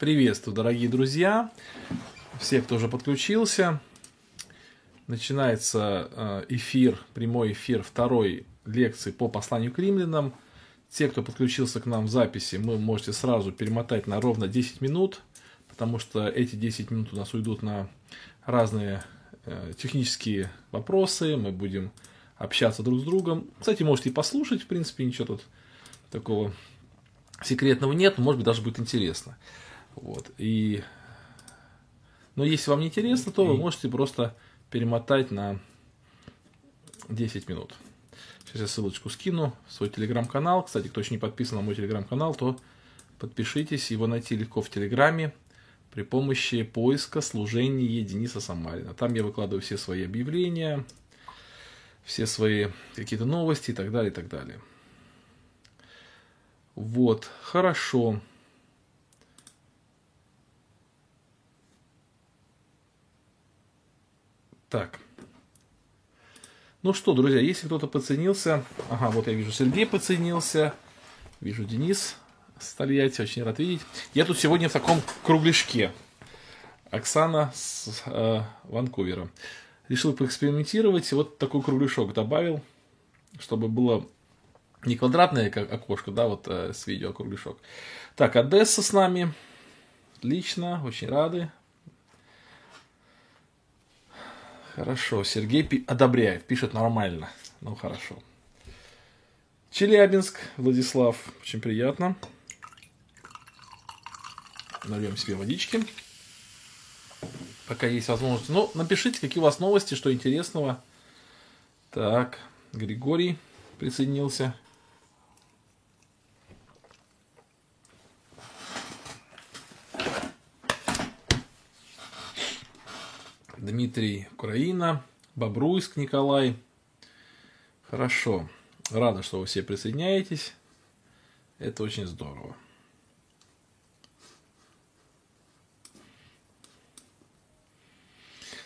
Приветствую, дорогие друзья, все, кто уже подключился. Начинается э, эфир, прямой эфир второй лекции по посланию к римлянам. Те, кто подключился к нам в записи, вы можете сразу перемотать на ровно 10 минут, потому что эти 10 минут у нас уйдут на разные э, технические вопросы, мы будем общаться друг с другом. Кстати, можете и послушать, в принципе, ничего тут такого секретного нет, может быть, даже будет интересно. Вот. И... Но если вам не интересно, то вы можете просто перемотать на 10 минут. Сейчас я ссылочку скину в свой телеграм-канал. Кстати, кто еще не подписан на мой телеграм-канал, то подпишитесь. Его найти легко в телеграме при помощи поиска служения Дениса Самарина. Там я выкладываю все свои объявления, все свои какие-то новости и так далее, и так далее. Вот, хорошо. Так. Ну что, друзья, если кто-то поценился... Ага, вот я вижу, Сергей поценился. Вижу, Денис с Тольятти. Очень рад видеть. Я тут сегодня в таком кругляшке. Оксана с э, Ванкувера. Решил поэкспериментировать. Вот такой кругляшок добавил, чтобы было не квадратное как окошко, да, вот э, с видео кругляшок. Так, Одесса с нами. Отлично, очень рады. Хорошо, Сергей пи- одобряет, пишет нормально. Ну, хорошо. Челябинск, Владислав, очень приятно. Нальем себе водички. Пока есть возможность. Ну, напишите, какие у вас новости, что интересного. Так, Григорий присоединился. Дмитрий Украина, Бобруйск Николай. Хорошо. Рада, что вы все присоединяетесь. Это очень здорово.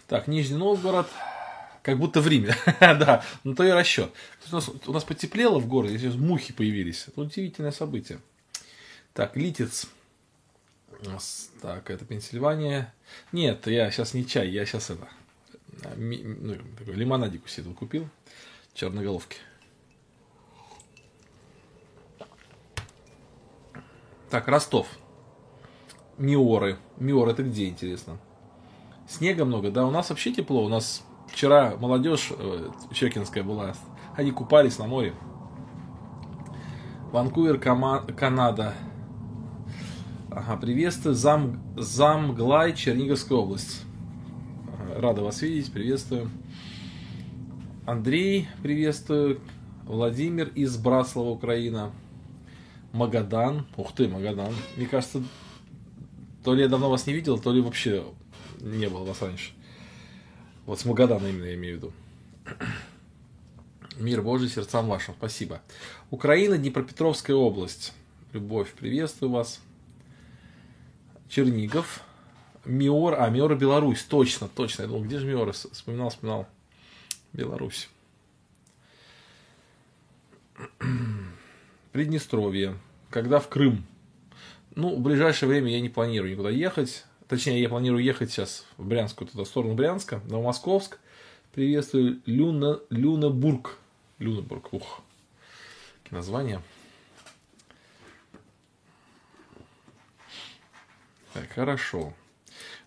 Так, Нижний Новгород. Как будто в Риме. да, ну то и расчет. У нас, у нас потеплело в городе, здесь мухи появились. Это удивительное событие. Так, Литец. Так, это Пенсильвания. Нет, я сейчас не чай, я сейчас это. Ми, ну, такой лимонадик себе купил. Черноголовки. Так, Ростов. Миоры. Миоры это где, интересно? Снега много, да, у нас вообще тепло. У нас вчера молодежь э, Щекинская была. Они купались на море. Ванкувер, Канада. Ага, приветствую. Зам, Замглай, Черниговская область. Рада вас видеть, приветствую. Андрей, приветствую. Владимир из Браслова, Украина. Магадан. Ух ты, Магадан. Мне кажется, то ли я давно вас не видел, то ли вообще не было вас раньше. Вот с Магадана именно я имею в виду. Мир Божий сердцам вашим. Спасибо. Украина, Днепропетровская область. Любовь, приветствую вас. Чернигов. Миор, а, Миора Беларусь, точно, точно. Я думал, где же Миора? Вспоминал, вспоминал. Беларусь. Приднестровье. Когда в Крым? Ну, в ближайшее время я не планирую никуда ехать. Точнее, я планирую ехать сейчас в Брянскую, туда, в сторону Брянска, Новомосковск. Приветствую Люна, Люнебург. Люнебург, ух. Какие Так, хорошо.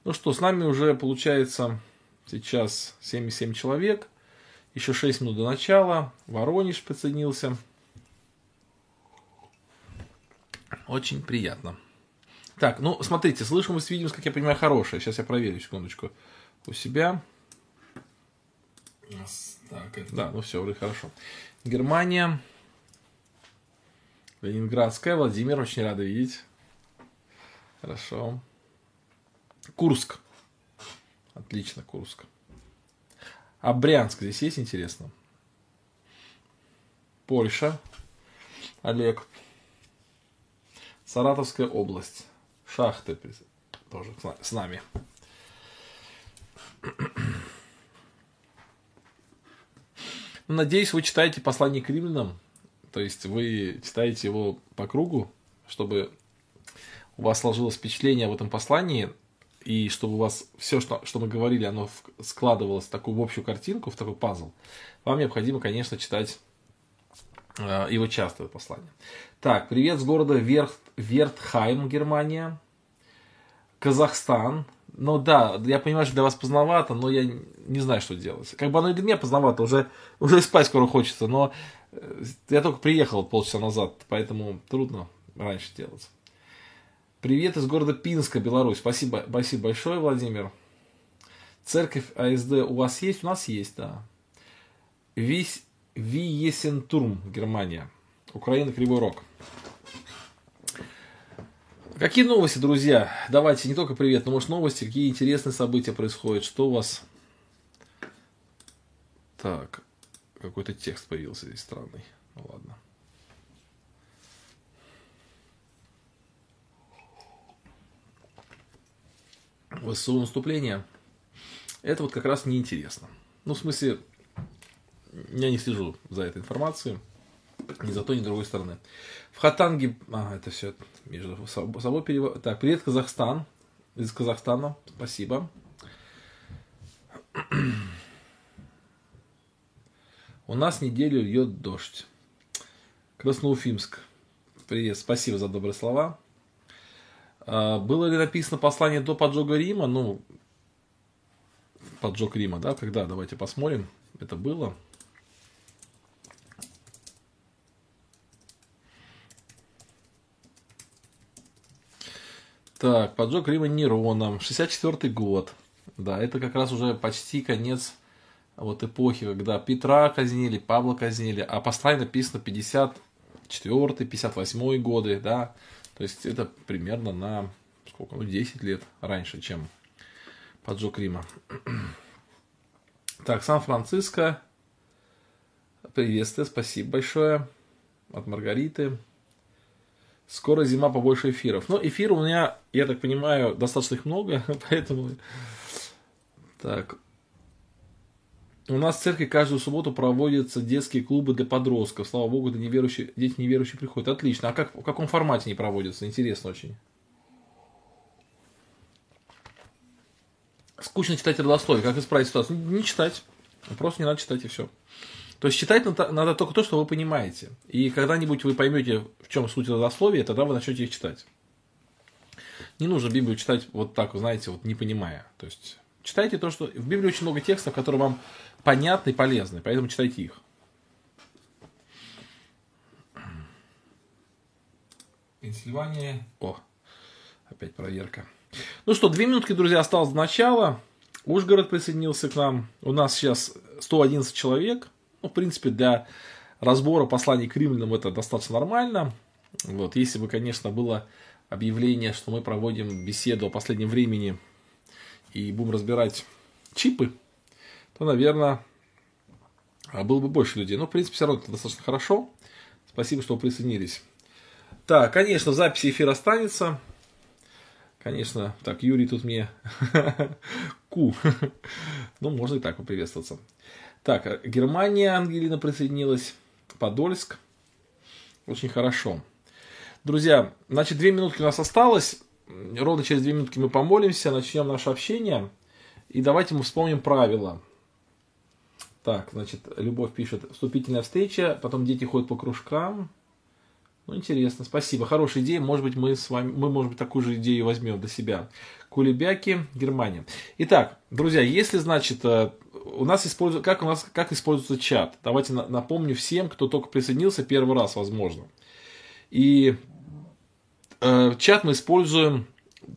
Ну что, с нами уже получается сейчас 77 человек. Еще 6 минут до начала. Воронеж присоединился. Очень приятно. Так, ну, смотрите, слышимость, видимость, как я понимаю, хорошая. Сейчас я проверю, секундочку, у себя. Так, это... Да, ну все, уже хорошо. Германия. Ленинградская. Владимир, очень рада видеть. Хорошо. Курск. Отлично, Курск. А Брянск здесь есть интересно? Польша. Олег. Саратовская область. Шахты тоже с нами. Ну, надеюсь, вы читаете послание к римлянам. То есть вы читаете его по кругу, чтобы у вас сложилось впечатление об этом послании, и чтобы у вас все, что, что мы говорили, оно складывалось в такую в общую картинку, в такой пазл, вам необходимо, конечно, читать э, его часто, это послание. Так, привет с города Верт, Вертхайм, Германия. Казахстан. Ну да, я понимаю, что для вас поздновато, но я не знаю, что делать. Как бы оно и для меня поздновато, уже, уже спать скоро хочется, но э, я только приехал полчаса назад, поэтому трудно раньше делать. Привет из города Пинска, Беларусь. Спасибо, спасибо большое, Владимир. Церковь АСД у вас есть? У нас есть, да. Вись Виесентурм, Германия. Украина, Кривой Рог. Какие новости, друзья? Давайте не только привет, но может новости, какие интересные события происходят, что у вас... Так, какой-то текст появился здесь странный. Ну ладно. ВСУ наступление. Это вот как раз неинтересно. Ну, в смысле, я не слежу за этой информацией. Ни за то, ни с другой стороны. В Хатанге... А, это все между собой перевод. Так, привет, Казахстан. Из Казахстана. Спасибо. У нас неделю льет дождь. Красноуфимск. Привет, спасибо за добрые слова. А, было ли написано послание до поджога Рима? Ну, поджог Рима, да, когда? Давайте посмотрим. Это было. Так, поджог Рима Нероном, 64 год. Да, это как раз уже почти конец вот эпохи, когда Петра казнили, Павла казнили, а послание написано 54 58 годы, да. То есть это примерно на сколько, ну 10 лет раньше, чем поджог Рима. Так, Сан-Франциско. Приветствие, спасибо большое от Маргариты. Скоро зима, побольше эфиров. Но эфир у меня, я так понимаю, достаточно их много, поэтому... Так. У нас в церкви каждую субботу проводятся детские клубы для подростков. Слава богу, это неверующие, дети неверующие приходят. Отлично. А как, в каком формате они проводятся? Интересно очень. Скучно читать родословие. Как исправить ситуацию? Не читать. Просто не надо читать и все. То есть читать надо только то, что вы понимаете. И когда-нибудь вы поймете, в чем суть родословия, тогда вы начнете их читать. Не нужно Библию читать вот так, знаете, вот не понимая. То есть читайте то, что... В Библии очень много текстов, которые вам понятны и полезны, поэтому читайте их. Пенсильвания. О, опять проверка. Ну что, две минутки, друзья, осталось до начала. Ужгород присоединился к нам. У нас сейчас 111 человек. Ну, в принципе, для разбора посланий к римлянам это достаточно нормально. Вот, если бы, конечно, было объявление, что мы проводим беседу о последнем времени и будем разбирать чипы, то, наверное, было бы больше людей. Но, в принципе, все равно это достаточно хорошо. Спасибо, что присоединились. Так, конечно, в записи эфир останется. Конечно, так, Юрий тут мне ку. ну, можно и так поприветствоваться. Так, Германия, Ангелина присоединилась. Подольск. Очень хорошо. Друзья, значит, две минутки у нас осталось. Ровно через две минутки мы помолимся, начнем наше общение. И давайте мы вспомним правила. Так, значит, Любовь пишет, вступительная встреча, потом дети ходят по кружкам. Ну, интересно, спасибо. Хорошая идея. Может быть, мы с вами, мы, может быть, такую же идею возьмем для себя. Кулебяки, Германия. Итак, друзья, если, значит, э, у нас используется, как у нас, как используется чат? Давайте напомню всем, кто только присоединился первый раз, возможно. И чат мы используем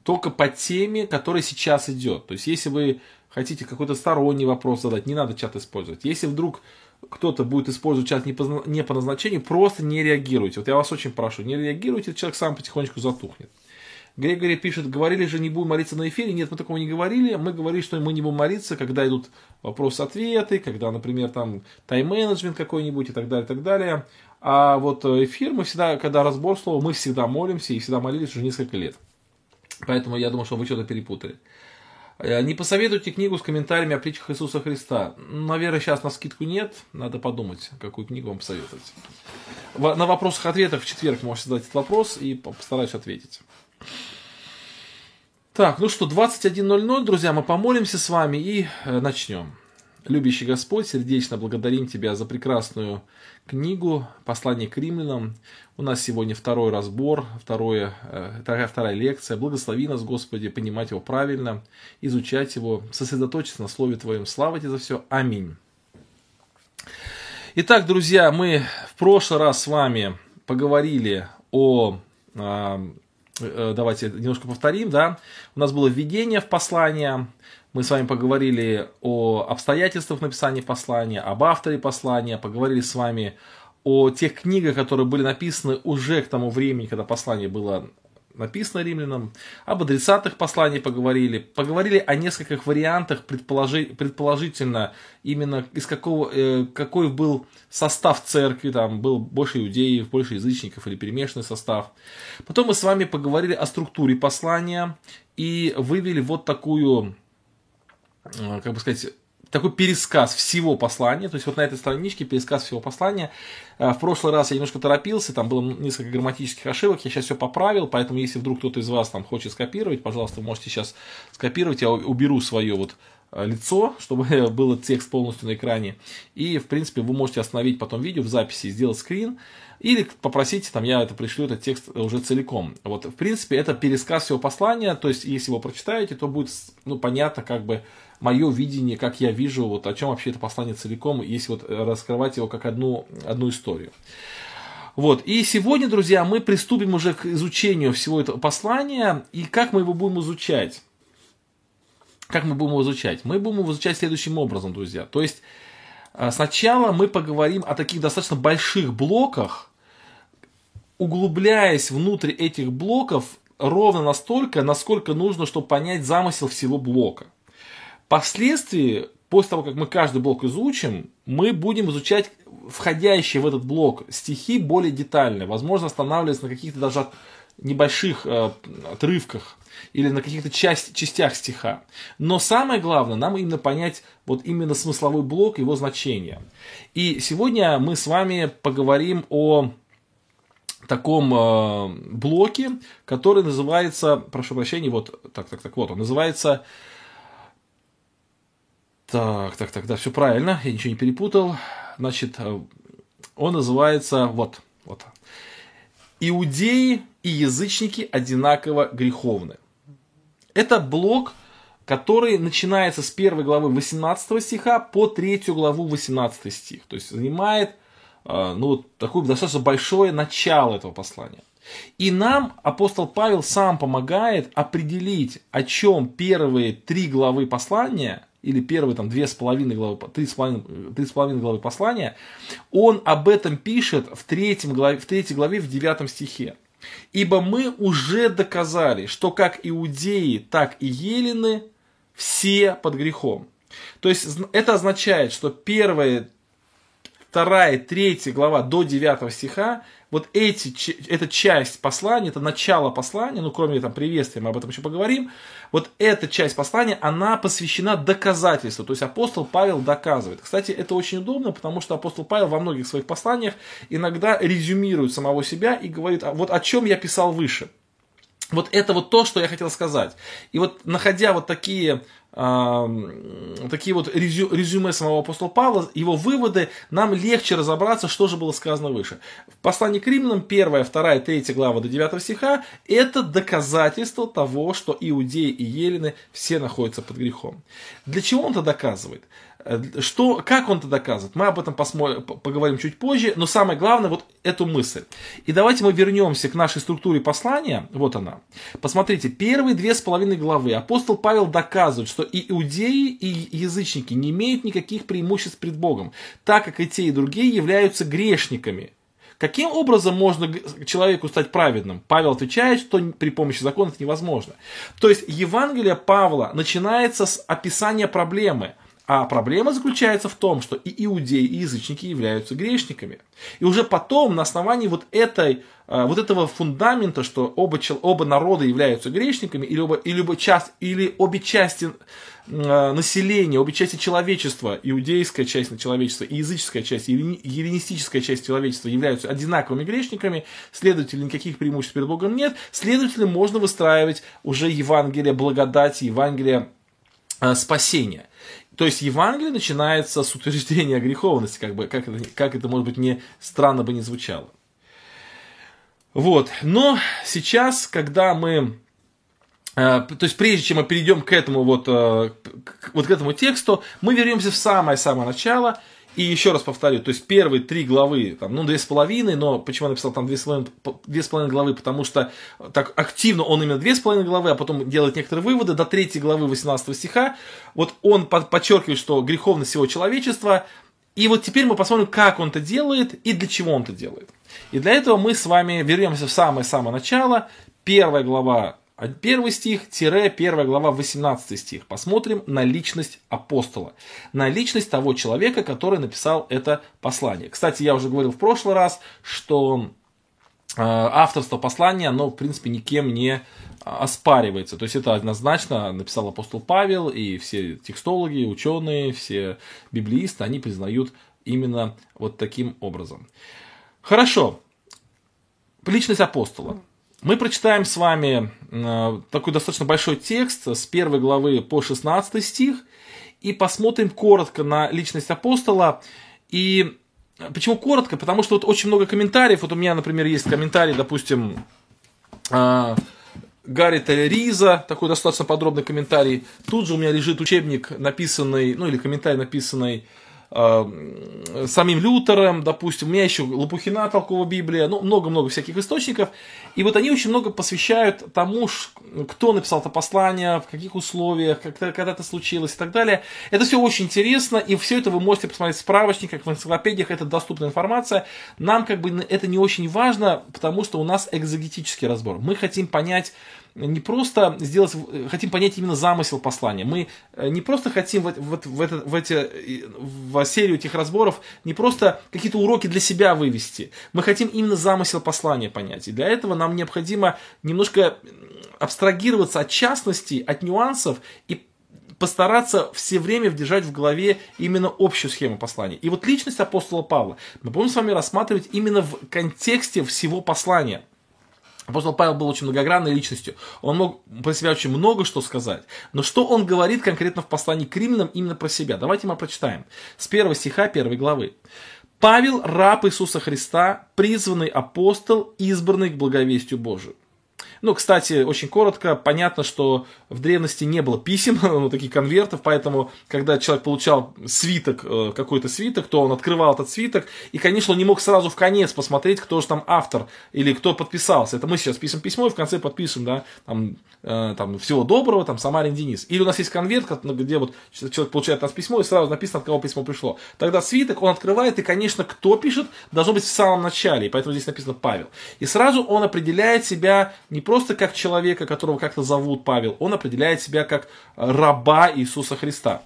только по теме, которая сейчас идет. То есть, если вы хотите какой-то сторонний вопрос задать, не надо чат использовать. Если вдруг кто-то будет использовать чат не по, не по назначению, просто не реагируйте. Вот я вас очень прошу, не реагируйте, человек сам потихонечку затухнет. Грегори пишет, говорили же, не будем молиться на эфире. Нет, мы такого не говорили. Мы говорили, что мы не будем молиться, когда идут вопросы-ответы, когда, например, там тайм-менеджмент какой-нибудь и так далее, и так далее. А вот эфир мы всегда, когда разбор слова, мы всегда молимся и всегда молились уже несколько лет. Поэтому я думаю, что вы что-то перепутали. Э, не посоветуйте книгу с комментариями о притчах Иисуса Христа. Наверное, сейчас на скидку нет. Надо подумать, какую книгу вам посоветовать. На вопросах-ответах в четверг можете задать этот вопрос и постараюсь ответить. Так, ну что, 21.00, друзья, мы помолимся с вами и э, начнем. Любящий Господь, сердечно благодарим Тебя за прекрасную книгу «Послание к римлянам». У нас сегодня второй разбор, второе, э, вторая, вторая лекция. Благослови нас, Господи, понимать его правильно, изучать его, сосредоточиться на Слове Твоем. Слава Тебе за все. Аминь. Итак, друзья, мы в прошлый раз с вами поговорили о а, Э, давайте немножко повторим, да, у нас было введение в послание, мы с вами поговорили о обстоятельствах написания послания, об авторе послания, поговорили с вами о тех книгах, которые были написаны уже к тому времени, когда послание было написано римлянам, об адресатах посланий поговорили, поговорили о нескольких вариантах, предположи, предположительно, именно из какого, э, какой был состав церкви, там был больше иудеев, больше язычников или перемешанный состав. Потом мы с вами поговорили о структуре послания и вывели вот такую, как бы сказать, такой пересказ всего послания, то есть вот на этой страничке пересказ всего послания. Э, в прошлый раз я немножко торопился, там было несколько грамматических ошибок, я сейчас все поправил, поэтому если вдруг кто-то из вас там хочет скопировать, пожалуйста, можете сейчас скопировать, я уберу свое вот э, лицо, чтобы был текст полностью на экране. И, в принципе, вы можете остановить потом видео в записи сделать скрин. Или попросите, там, я это пришлю, этот текст уже целиком. Вот, в принципе, это пересказ всего послания, то есть, если вы прочитаете, то будет, ну, понятно, как бы, мое видение, как я вижу, вот о чем вообще это послание целиком, если вот раскрывать его как одну, одну историю. Вот. И сегодня, друзья, мы приступим уже к изучению всего этого послания. И как мы его будем изучать? Как мы будем его изучать? Мы будем его изучать следующим образом, друзья. То есть, а, сначала мы поговорим о таких достаточно больших блоках, углубляясь внутрь этих блоков ровно настолько, насколько нужно, чтобы понять замысел всего блока. Впоследствии, после того, как мы каждый блок изучим, мы будем изучать входящие в этот блок стихи более детально, возможно, останавливаться на каких-то даже небольших э, отрывках или на каких-то часть, частях стиха. Но самое главное, нам именно понять вот именно смысловой блок, его значение. И сегодня мы с вами поговорим о таком э, блоке, который называется, прошу прощения, вот так, так, так, вот он называется так, так, так, да, все правильно, я ничего не перепутал. Значит, э, он называется, вот, вот. Иудеи и язычники одинаково греховны. Это блок, который начинается с первой главы 18 стиха по третью главу 18 стих. То есть занимает а, ну, такое достаточно большое начало этого послания. И нам апостол Павел сам помогает определить, о чем первые три главы послания, или первые там две с половиной главы, три с половиной, три с половиной главы послания, он об этом пишет в, третьем главе, в третьей главе, в девятом стихе. Ибо мы уже доказали, что как иудеи, так и елены все под грехом. То есть это означает, что первые 2, 3 глава до 9 стиха, вот эти, эта часть послания, это начало послания, ну кроме там приветствия, мы об этом еще поговорим, вот эта часть послания, она посвящена доказательству, то есть апостол Павел доказывает. Кстати, это очень удобно, потому что апостол Павел во многих своих посланиях иногда резюмирует самого себя и говорит, а вот о чем я писал выше – вот это вот то, что я хотел сказать. И вот находя вот такие такие вот резю, резюме самого апостола Павла, его выводы, нам легче разобраться, что же было сказано выше. В послании к римлянам, 1, 2, 3 глава до 9 стиха, это доказательство того, что иудеи и елены все находятся под грехом. Для чего он это доказывает? Э, что, как он это доказывает? Мы об этом посмотрим, поговорим чуть позже, но самое главное вот эту мысль. И давайте мы вернемся к нашей структуре послания. Вот она. Посмотрите, первые две с половиной главы апостол Павел доказывает, что и иудеи, и язычники не имеют никаких преимуществ пред Богом, так как и те, и другие являются грешниками. Каким образом можно человеку стать праведным? Павел отвечает, что при помощи закона это невозможно. То есть Евангелие Павла начинается с описания проблемы – А проблема заключается в том, что и иудеи, и язычники являются грешниками. И уже потом, на основании вот, этой, э, вот этого фундамента, что оба, оба народа являются грешниками, или, оба, или, оба часть, или обе части э, населения, обе части человечества, иудейская часть человечества и языческая часть, и эллинистическая часть человечества являются одинаковыми грешниками, следовательно, никаких преимуществ перед Богом нет, следовательно, можно выстраивать уже Евангелие благодати, Евангелие э, спасения. То есть Евангелие начинается с утверждения греховности, как, бы, как, это, как это, может быть, не странно бы не звучало. Вот. Но сейчас, когда мы э, то есть прежде чем мы перейдем к этому вот, э, вот к этому тексту, мы вернемся в самое-самое начало и еще раз повторю, то есть первые три главы, там, ну, две с половиной, но почему я написал там две с половиной, две с половиной главы, потому что так активно он именно две с половиной главы, а потом делает некоторые выводы, до третьей главы 18 стиха, вот он подчеркивает, что греховность всего человечества, и вот теперь мы посмотрим, как он это делает и для чего он это делает. И для этого мы с вами вернемся в самое-самое начало, первая глава Первый стих, тире, первая глава, 18 стих. Посмотрим на личность апостола. На личность того человека, который написал это послание. Кстати, я уже говорил в прошлый раз, что э, авторство послания, оно, в принципе, никем не оспаривается. То есть это однозначно написал апостол Павел, и все текстологи, ученые, все библеисты, они признают именно вот таким образом. Хорошо. Личность апостола. Мы прочитаем с вами э, такой достаточно большой текст с первой главы по 16 стих и посмотрим коротко на личность апостола. И почему коротко? Потому что вот очень много комментариев. Вот у меня, например, есть комментарий, допустим, э, Гаррита Риза, такой достаточно подробный комментарий. Тут же у меня лежит учебник, написанный, ну или комментарий, написанный э, самим Лютером, допустим, у меня еще Лопухина толковая Библия, ну, много-много всяких источников. И вот они очень много посвящают тому, кто написал это послание, в каких условиях, когда, когда это случилось и так далее. Это все очень интересно, и все это вы можете посмотреть в справочниках, в энциклопедиях, это доступная информация. Нам как бы это не очень важно, потому что у нас экзогетический разбор. Мы хотим понять, не просто сделать, хотим понять именно замысел послания. Мы э, не просто хотим вот, вот в, это, в, эти, в серию этих разборов не просто какие-то уроки для себя вывести. Мы хотим именно замысел послания понять. И для этого нам необходимо немножко абстрагироваться от частностей, от нюансов и постараться все время держать в голове именно общую схему послания. И вот личность апостола Павла мы будем с вами рассматривать именно в контексте всего послания. Апостол Павел был очень многогранной личностью. Он мог про себя очень много что сказать. Но что он говорит конкретно в послании к римлянам именно про себя? Давайте мы прочитаем. С первого стиха первой главы. Павел, раб Иисуса Христа, призванный апостол, избранный к благовестию Божию. Ну, кстати, очень коротко, понятно, что в древности не было писем, ну, таких конвертов, поэтому, когда человек получал свиток, э, какой-то свиток, то он открывал этот свиток, и, конечно, он не мог сразу в конец посмотреть, кто же там автор или кто подписался. Это мы сейчас пишем письмо и в конце подпишем, да, там, э, там всего доброго, там, Самарин Денис. Или у нас есть конверт, где вот человек получает от нас письмо, и сразу написано, от кого письмо пришло. Тогда свиток он открывает, и, конечно, кто пишет, должно быть в самом начале, и поэтому здесь написано Павел. И сразу он определяет себя не просто как человека, которого как-то зовут Павел, он определяет себя как раба Иисуса Христа.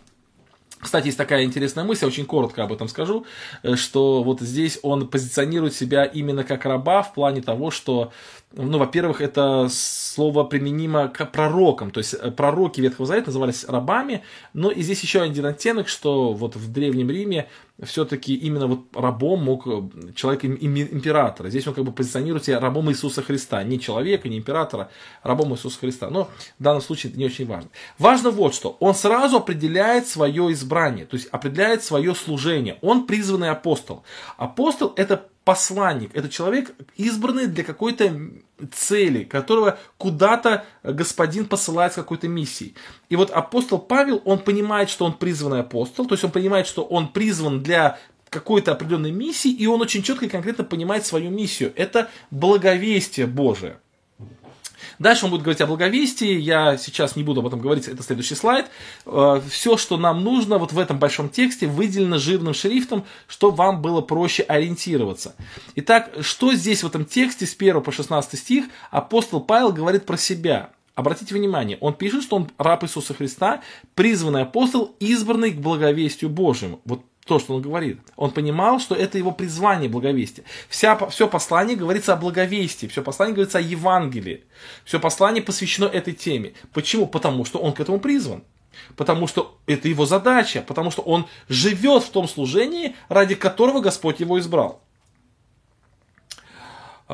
Кстати, есть такая интересная мысль, я очень коротко об этом скажу, э, что вот здесь он позиционирует себя именно как раба в плане того, что ну, во-первых, это слово применимо к пророкам, то есть э, пророки Ветхого Завета назывались рабами, но и здесь еще один оттенок, что вот в Древнем Риме все-таки именно вот рабом мог э, человек императора. Здесь он как бы позиционирует себя рабом Иисуса Христа, не человека, не императора, а рабом Иисуса Христа. Но в данном случае это не очень важно. Важно вот что, он сразу определяет свое избрание, то есть определяет свое служение. Он призванный апостол. Апостол это посланник, это человек, избранный для какой-то цели, которого куда-то господин посылает с какой-то миссией. И вот апостол Павел, он понимает, что он призванный апостол, то есть он понимает, что он призван для какой-то определенной миссии, и он очень четко и конкретно понимает свою миссию. Это благовестие Божие. Дальше он будет говорить о благовестии, я сейчас не буду об этом говорить, это следующий слайд. Э, Все, что нам нужно вот в этом большом тексте, выделено жирным шрифтом, чтобы вам было проще ориентироваться. Итак, что здесь в этом тексте с 1 по 16 стих апостол Павел говорит про себя? Обратите внимание, он пишет, что он раб Иисуса Христа, призванный апостол, избранный к благовестию Божьему. Вот то, что он говорит. Он понимал, что это его призвание благовестия. Вся, все послание говорится о благовестии, все послание говорится о Евангелии. Все послание посвящено этой теме. Почему? Потому что он к этому призван. Потому что это его задача, потому что он живет в том служении, ради которого Господь его избрал.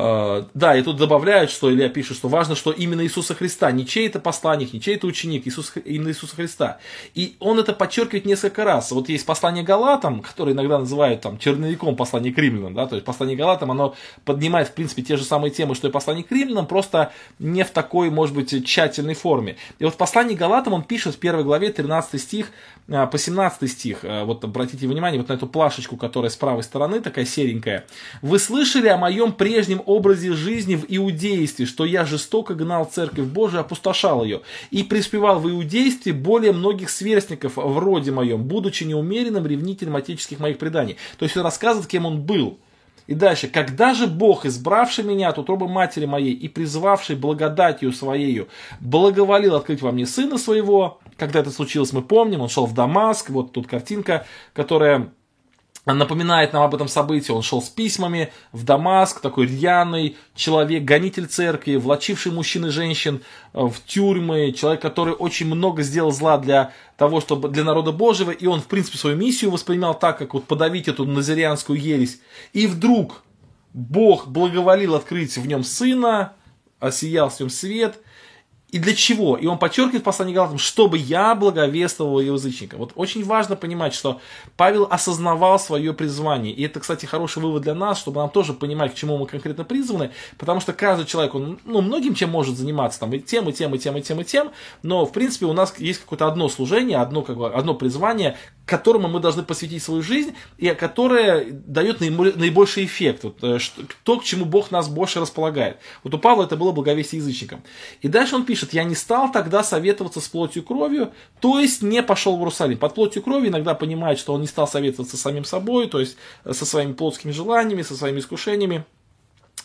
А, да, и тут добавляют, что Илья пишет, что важно, что именно Иисуса Христа, не чей-то посланник, не чей-то ученик, Иисус, именно Иисуса Христа. И он это подчеркивает несколько раз. Вот есть послание Галатам, которое иногда называют там черновиком послания к римлянам, да, то есть послание Галатам, оно поднимает, в принципе, те же самые темы, что и послание к римлянам, просто не в такой, может быть, тщательной форме. И вот в послании Галатам он пишет в первой главе, 13 стих, а, по 17 стих, а, вот обратите внимание вот на эту плашечку, которая с правой стороны, такая серенькая. «Вы слышали о моем прежнем образе жизни в иудействе, что я жестоко гнал церковь Божию, опустошал ее, и преуспевал в иудействе более многих сверстников в роде моем, будучи неумеренным ревнителем отеческих моих преданий. То есть он рассказывает, кем он был. И дальше. «Когда же Бог, избравший меня от утробы матери моей и призвавший благодатью своею, благоволил открыть во мне сына своего, когда это случилось, мы помним, он шел в Дамаск, вот тут картинка, которая напоминает нам об этом событии. Он шел с письмами в Дамаск, такой рьяный человек, гонитель церкви, влачивший мужчин и женщин э, в тюрьмы, человек, который очень много сделал зла для того, чтобы для народа Божьего, и он, в принципе, свою миссию воспринимал так, как вот подавить эту назарианскую ересь. И вдруг Бог благоволил открыть в нем сына, осиял с ним свет – и для чего? И он подчеркивает в послании Галатам, чтобы я благовествовал язычникам. Вот очень важно понимать, что Павел осознавал свое призвание. И это, кстати, хороший вывод для нас, чтобы нам тоже понимать, к чему мы конкретно призваны. Потому что каждый человек, он ну, многим чем может заниматься, там, и тем, и тем, и тем, и тем, и тем. Но, в принципе, у нас есть какое-то одно служение, одно, как бы, одно призвание, которому мы должны посвятить свою жизнь, и которое дает наибольший эффект. Вот, э, то, к чему Бог нас больше располагает. Вот у Павла это было благовестие язычникам. И дальше он пишет, я не стал тогда советоваться с плотью и кровью, то есть не пошел в Иерусалим. Под плотью и кровью иногда понимает, что он не стал советоваться с самим собой, то есть э, со своими плотскими желаниями, со своими искушениями.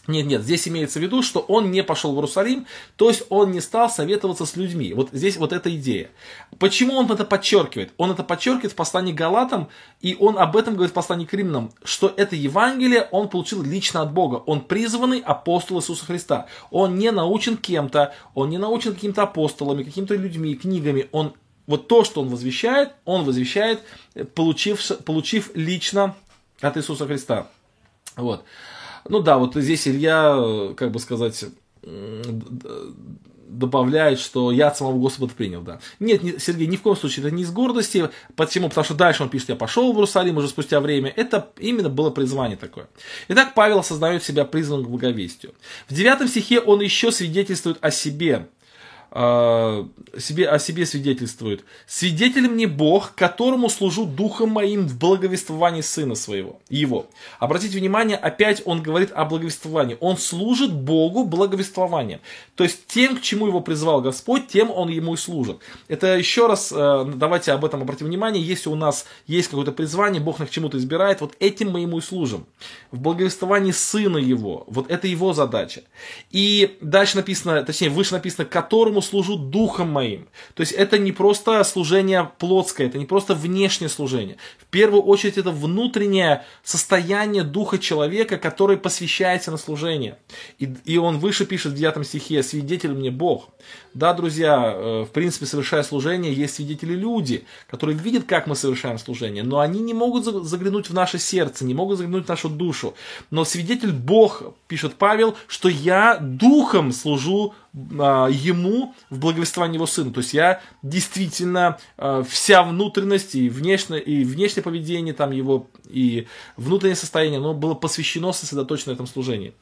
Нет, нет, здесь имеется в виду, что он не пошел в Иерусалим, то есть он не стал советоваться с людьми. Вот здесь вот эта идея. Почему он это подчеркивает? Он это подчеркивает в послании к Галатам, и он об этом говорит в послании к Римлянам, что это Евангелие он получил лично от Бога. Он призванный апостол Иисуса Христа. Он не научен кем-то, он не научен какими-то апостолами, какими-то людьми, книгами. Он вот то, что он возвещает, он возвещает, получив, получив лично от Иисуса Христа. Вот. Ну да, вот здесь Илья, как бы сказать, добавляет, что я от самого Господа принял, да. Нет, не, Сергей, ни в коем случае, это не из гордости. Почему? Потому что дальше он пишет, я пошел в Иерусалим уже спустя время. Это именно было призвание такое. Итак, Павел осознает себя призванным к благовестию. В девятом стихе он еще свидетельствует о себе. А, себе, о себе свидетельствует. Свидетелем мне Бог, которому служу духом моим в благовествовании Сына Своего, Его. Обратите внимание, опять он говорит о благовествовании. Он служит Богу благовествованием. То есть тем, к чему его призвал Господь, тем он ему и служит. Это еще раз, э, давайте об этом обратим внимание. Если у нас есть какое-то призвание, Бог нас к чему-то избирает, вот этим мы ему и служим. В благовествовании Сына Его. Вот это его задача. И дальше написано, точнее, выше написано, которому служу духом моим. То есть это не просто служение плотское, это не просто внешнее служение. В первую очередь это внутреннее состояние духа человека, который посвящается на служение. И, и он выше пишет в 9 стихе, свидетель мне Бог. Да, друзья, э, в принципе, совершая служение, есть свидетели люди, которые видят, как мы совершаем служение, но они не могут заглянуть в наше сердце, не могут заглянуть в нашу душу. Но свидетель Бог, пишет Павел, что я духом служу а, ему в благовествовании его сына. То есть я действительно а, вся внутренность и внешнее, и внешнее поведение там его, и внутреннее состояние, оно было посвящено сосредоточено на этом служении.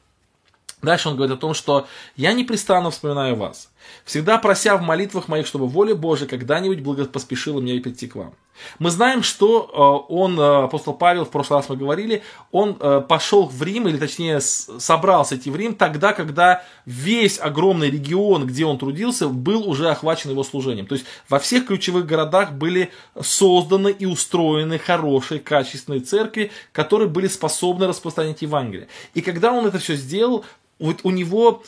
Дальше он говорит о том, что я непрестанно вспоминаю вас, всегда прося в молитвах моих, чтобы воля Божия когда-нибудь благопоспешила и прийти к вам. Мы знаем, что э, он, э, апостол Павел, в прошлый раз мы говорили, он э, пошел в Рим, или точнее собрался идти в Рим тогда, когда весь огромный регион, где он трудился, был уже охвачен его служением. То есть во всех ключевых городах были созданы и устроены хорошие, качественные церкви, которые были способны распространять Евангелие. И когда он это все сделал, вот у него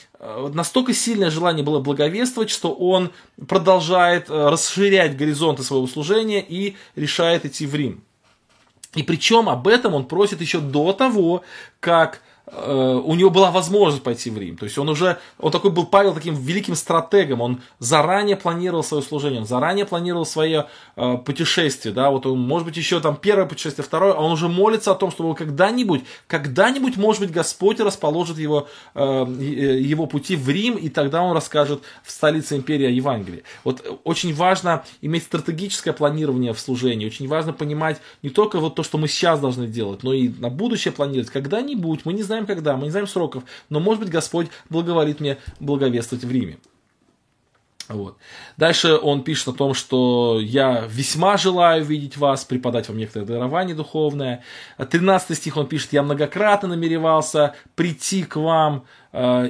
настолько сильное желание было благовествовать, что он продолжает э, расширять горизонты своего служения и решает идти в Рим. И причем об этом он просит еще до того, как Э, у него была возможность пойти в Рим. То есть он уже, он такой был Павел таким великим стратегом, он заранее планировал свое служение, он заранее планировал свое э, путешествие, да, вот он, может быть, еще там первое путешествие, второе, а он уже молится о том, чтобы когда-нибудь, когда-нибудь, может быть, Господь расположит его, э, его пути в Рим, и тогда он расскажет в столице империи о Евангелии. Вот очень важно иметь стратегическое планирование в служении, очень важно понимать не только вот то, что мы сейчас должны делать, но и на будущее планировать. Когда-нибудь, мы не знаем, знаем когда, мы не знаем сроков, но может быть Господь благоволит мне благовествовать в Риме. Вот. Дальше он пишет о том, что я весьма желаю видеть вас, преподать вам некоторое дарование духовное. 13 стих он пишет, я многократно намеревался прийти к вам.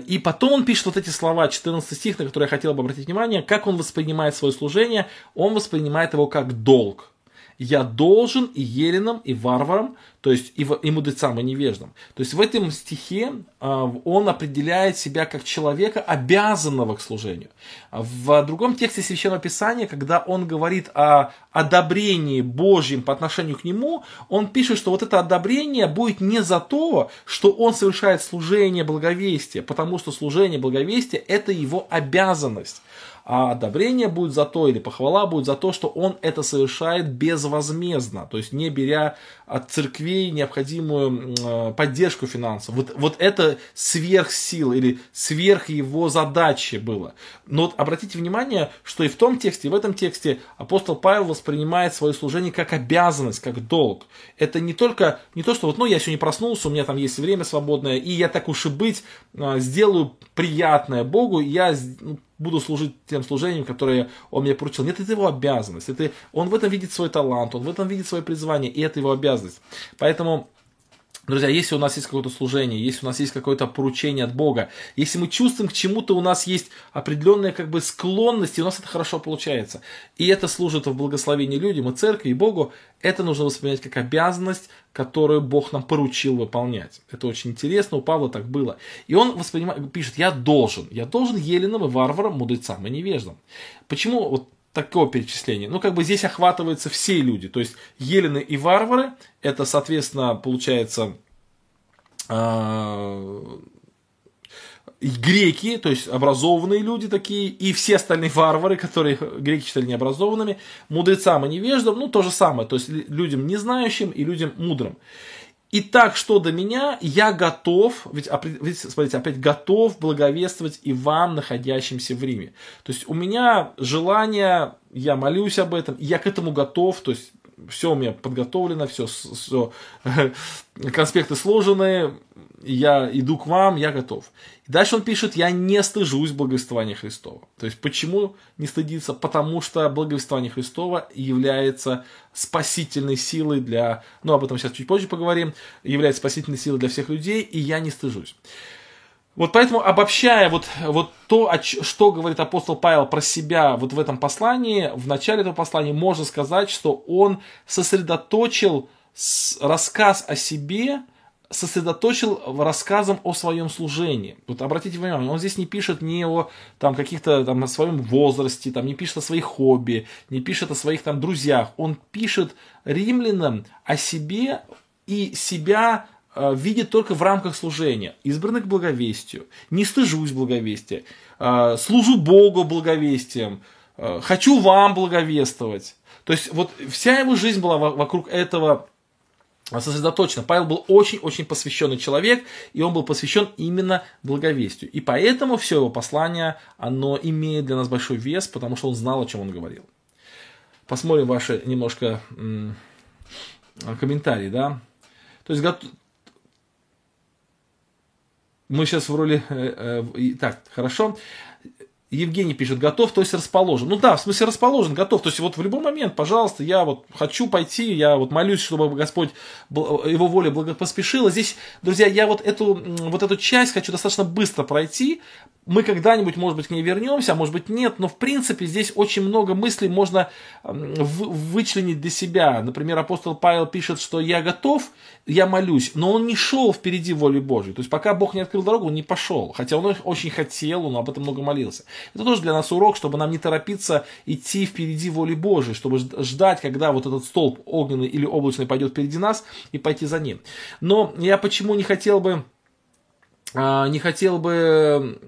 И потом он пишет вот эти слова, 14 стих, на которые я хотел бы обратить внимание, как он воспринимает свое служение. Он воспринимает его как долг я должен и еленам, и варварам, то есть и, и мудрецам, и невеждам. То есть в этом стихе э, он определяет себя как человека, обязанного к служению. В другом тексте Священного Писания, когда он говорит о одобрении Божьем по отношению к нему, он пишет, что вот это одобрение будет не за то, что он совершает служение благовестия, потому что служение благовестия – это его обязанность а одобрение будет за то, или похвала будет за то, что он это совершает безвозмездно, то есть не беря от церквей необходимую э, поддержку финансов. Вот, вот это сверхсила или сверх его задачи было. Но вот обратите внимание, что и в том тексте, и в этом тексте апостол Павел воспринимает свое служение как обязанность, как долг. Это не только, не то, что вот, ну, я сегодня проснулся, у меня там есть время свободное, и я так уж и быть э, сделаю приятное Богу, я ну, буду служить тем служением, которое он мне поручил. Нет, это его обязанность. Это, он в этом видит свой талант, он в этом видит свое призвание, и это его обязанность. Поэтому Друзья, если у нас есть какое-то служение, если у нас есть какое-то поручение от Бога, если мы чувствуем к чему-то, у нас есть определенная как бы склонность, и у нас это хорошо получается, и это служит в благословении людям, и церкви, и Богу, это нужно воспринять как обязанность, которую Бог нам поручил выполнять. Это очень интересно, у Павла так было. И он воспринимает, пишет, я должен, я должен еленам и варварам, мудрецам и невеждам. Почему вот такого перечисления. Ну, как бы здесь охватываются все люди. То есть елены и варвары, это, соответственно, получается э, греки, то есть образованные люди такие, и все остальные варвары, которые греки считали необразованными, мудрецам и невеждам, ну, то же самое, то есть людям не знающим и людям мудрым. И так, что до меня, я готов, ведь, смотрите, опять готов благовествовать и вам, находящимся в Риме. То есть у меня желание, я молюсь об этом, я к этому готов, то есть все у меня подготовлено, все, все конспекты сложены, я иду к вам, я готов. Дальше он пишет, я не стыжусь благовествования Христова. То есть почему не стыдиться? Потому что благовествование Христова является спасительной силой для, ну об этом сейчас чуть позже поговорим, является спасительной силой для всех людей, и я не стыжусь. Вот поэтому, обобщая вот, вот то, что говорит апостол Павел про себя вот в этом послании, в начале этого послания можно сказать, что он сосредоточил рассказ о себе сосредоточил рассказом о своем служении. Вот обратите внимание, он здесь не пишет ни о там, каких-то там, о своем возрасте, там, не пишет о своих хобби, не пишет о своих там, друзьях. Он пишет римлянам о себе и себя видит только в рамках служения. Избранных к благовестию, не стыжусь благовестия, э, служу Богу благовестием, э, хочу вам благовествовать. То есть вот вся его жизнь была вокруг этого сосредоточено. Павел был очень-очень посвященный человек, и он был посвящен именно благовестию. И поэтому все его послание, оно имеет для нас большой вес, потому что он знал, о чем он говорил. Посмотрим ваши немножко комментарии, да. То есть, мы сейчас в роли... Э, э, так, хорошо. Евгений пишет, готов, то есть расположен. Ну да, в смысле расположен, готов. То есть вот в любой момент, пожалуйста, я вот хочу пойти, я вот молюсь, чтобы Господь, его воля благопоспешила. Здесь, друзья, я вот эту, вот эту часть хочу достаточно быстро пройти. Мы когда-нибудь, может быть, к ней вернемся, а может быть нет, но в принципе здесь очень много мыслей можно вычленить для себя. Например, апостол Павел пишет, что я готов, я молюсь, но он не шел впереди воли Божьей. То есть пока Бог не открыл дорогу, он не пошел. Хотя он очень хотел, он об этом много молился. Это тоже для нас урок, чтобы нам не торопиться идти впереди воли Божьей, чтобы ждать, когда вот этот столб огненный или облачный пойдет впереди нас и пойти за ним. Но я почему не хотел бы, а, не хотел бы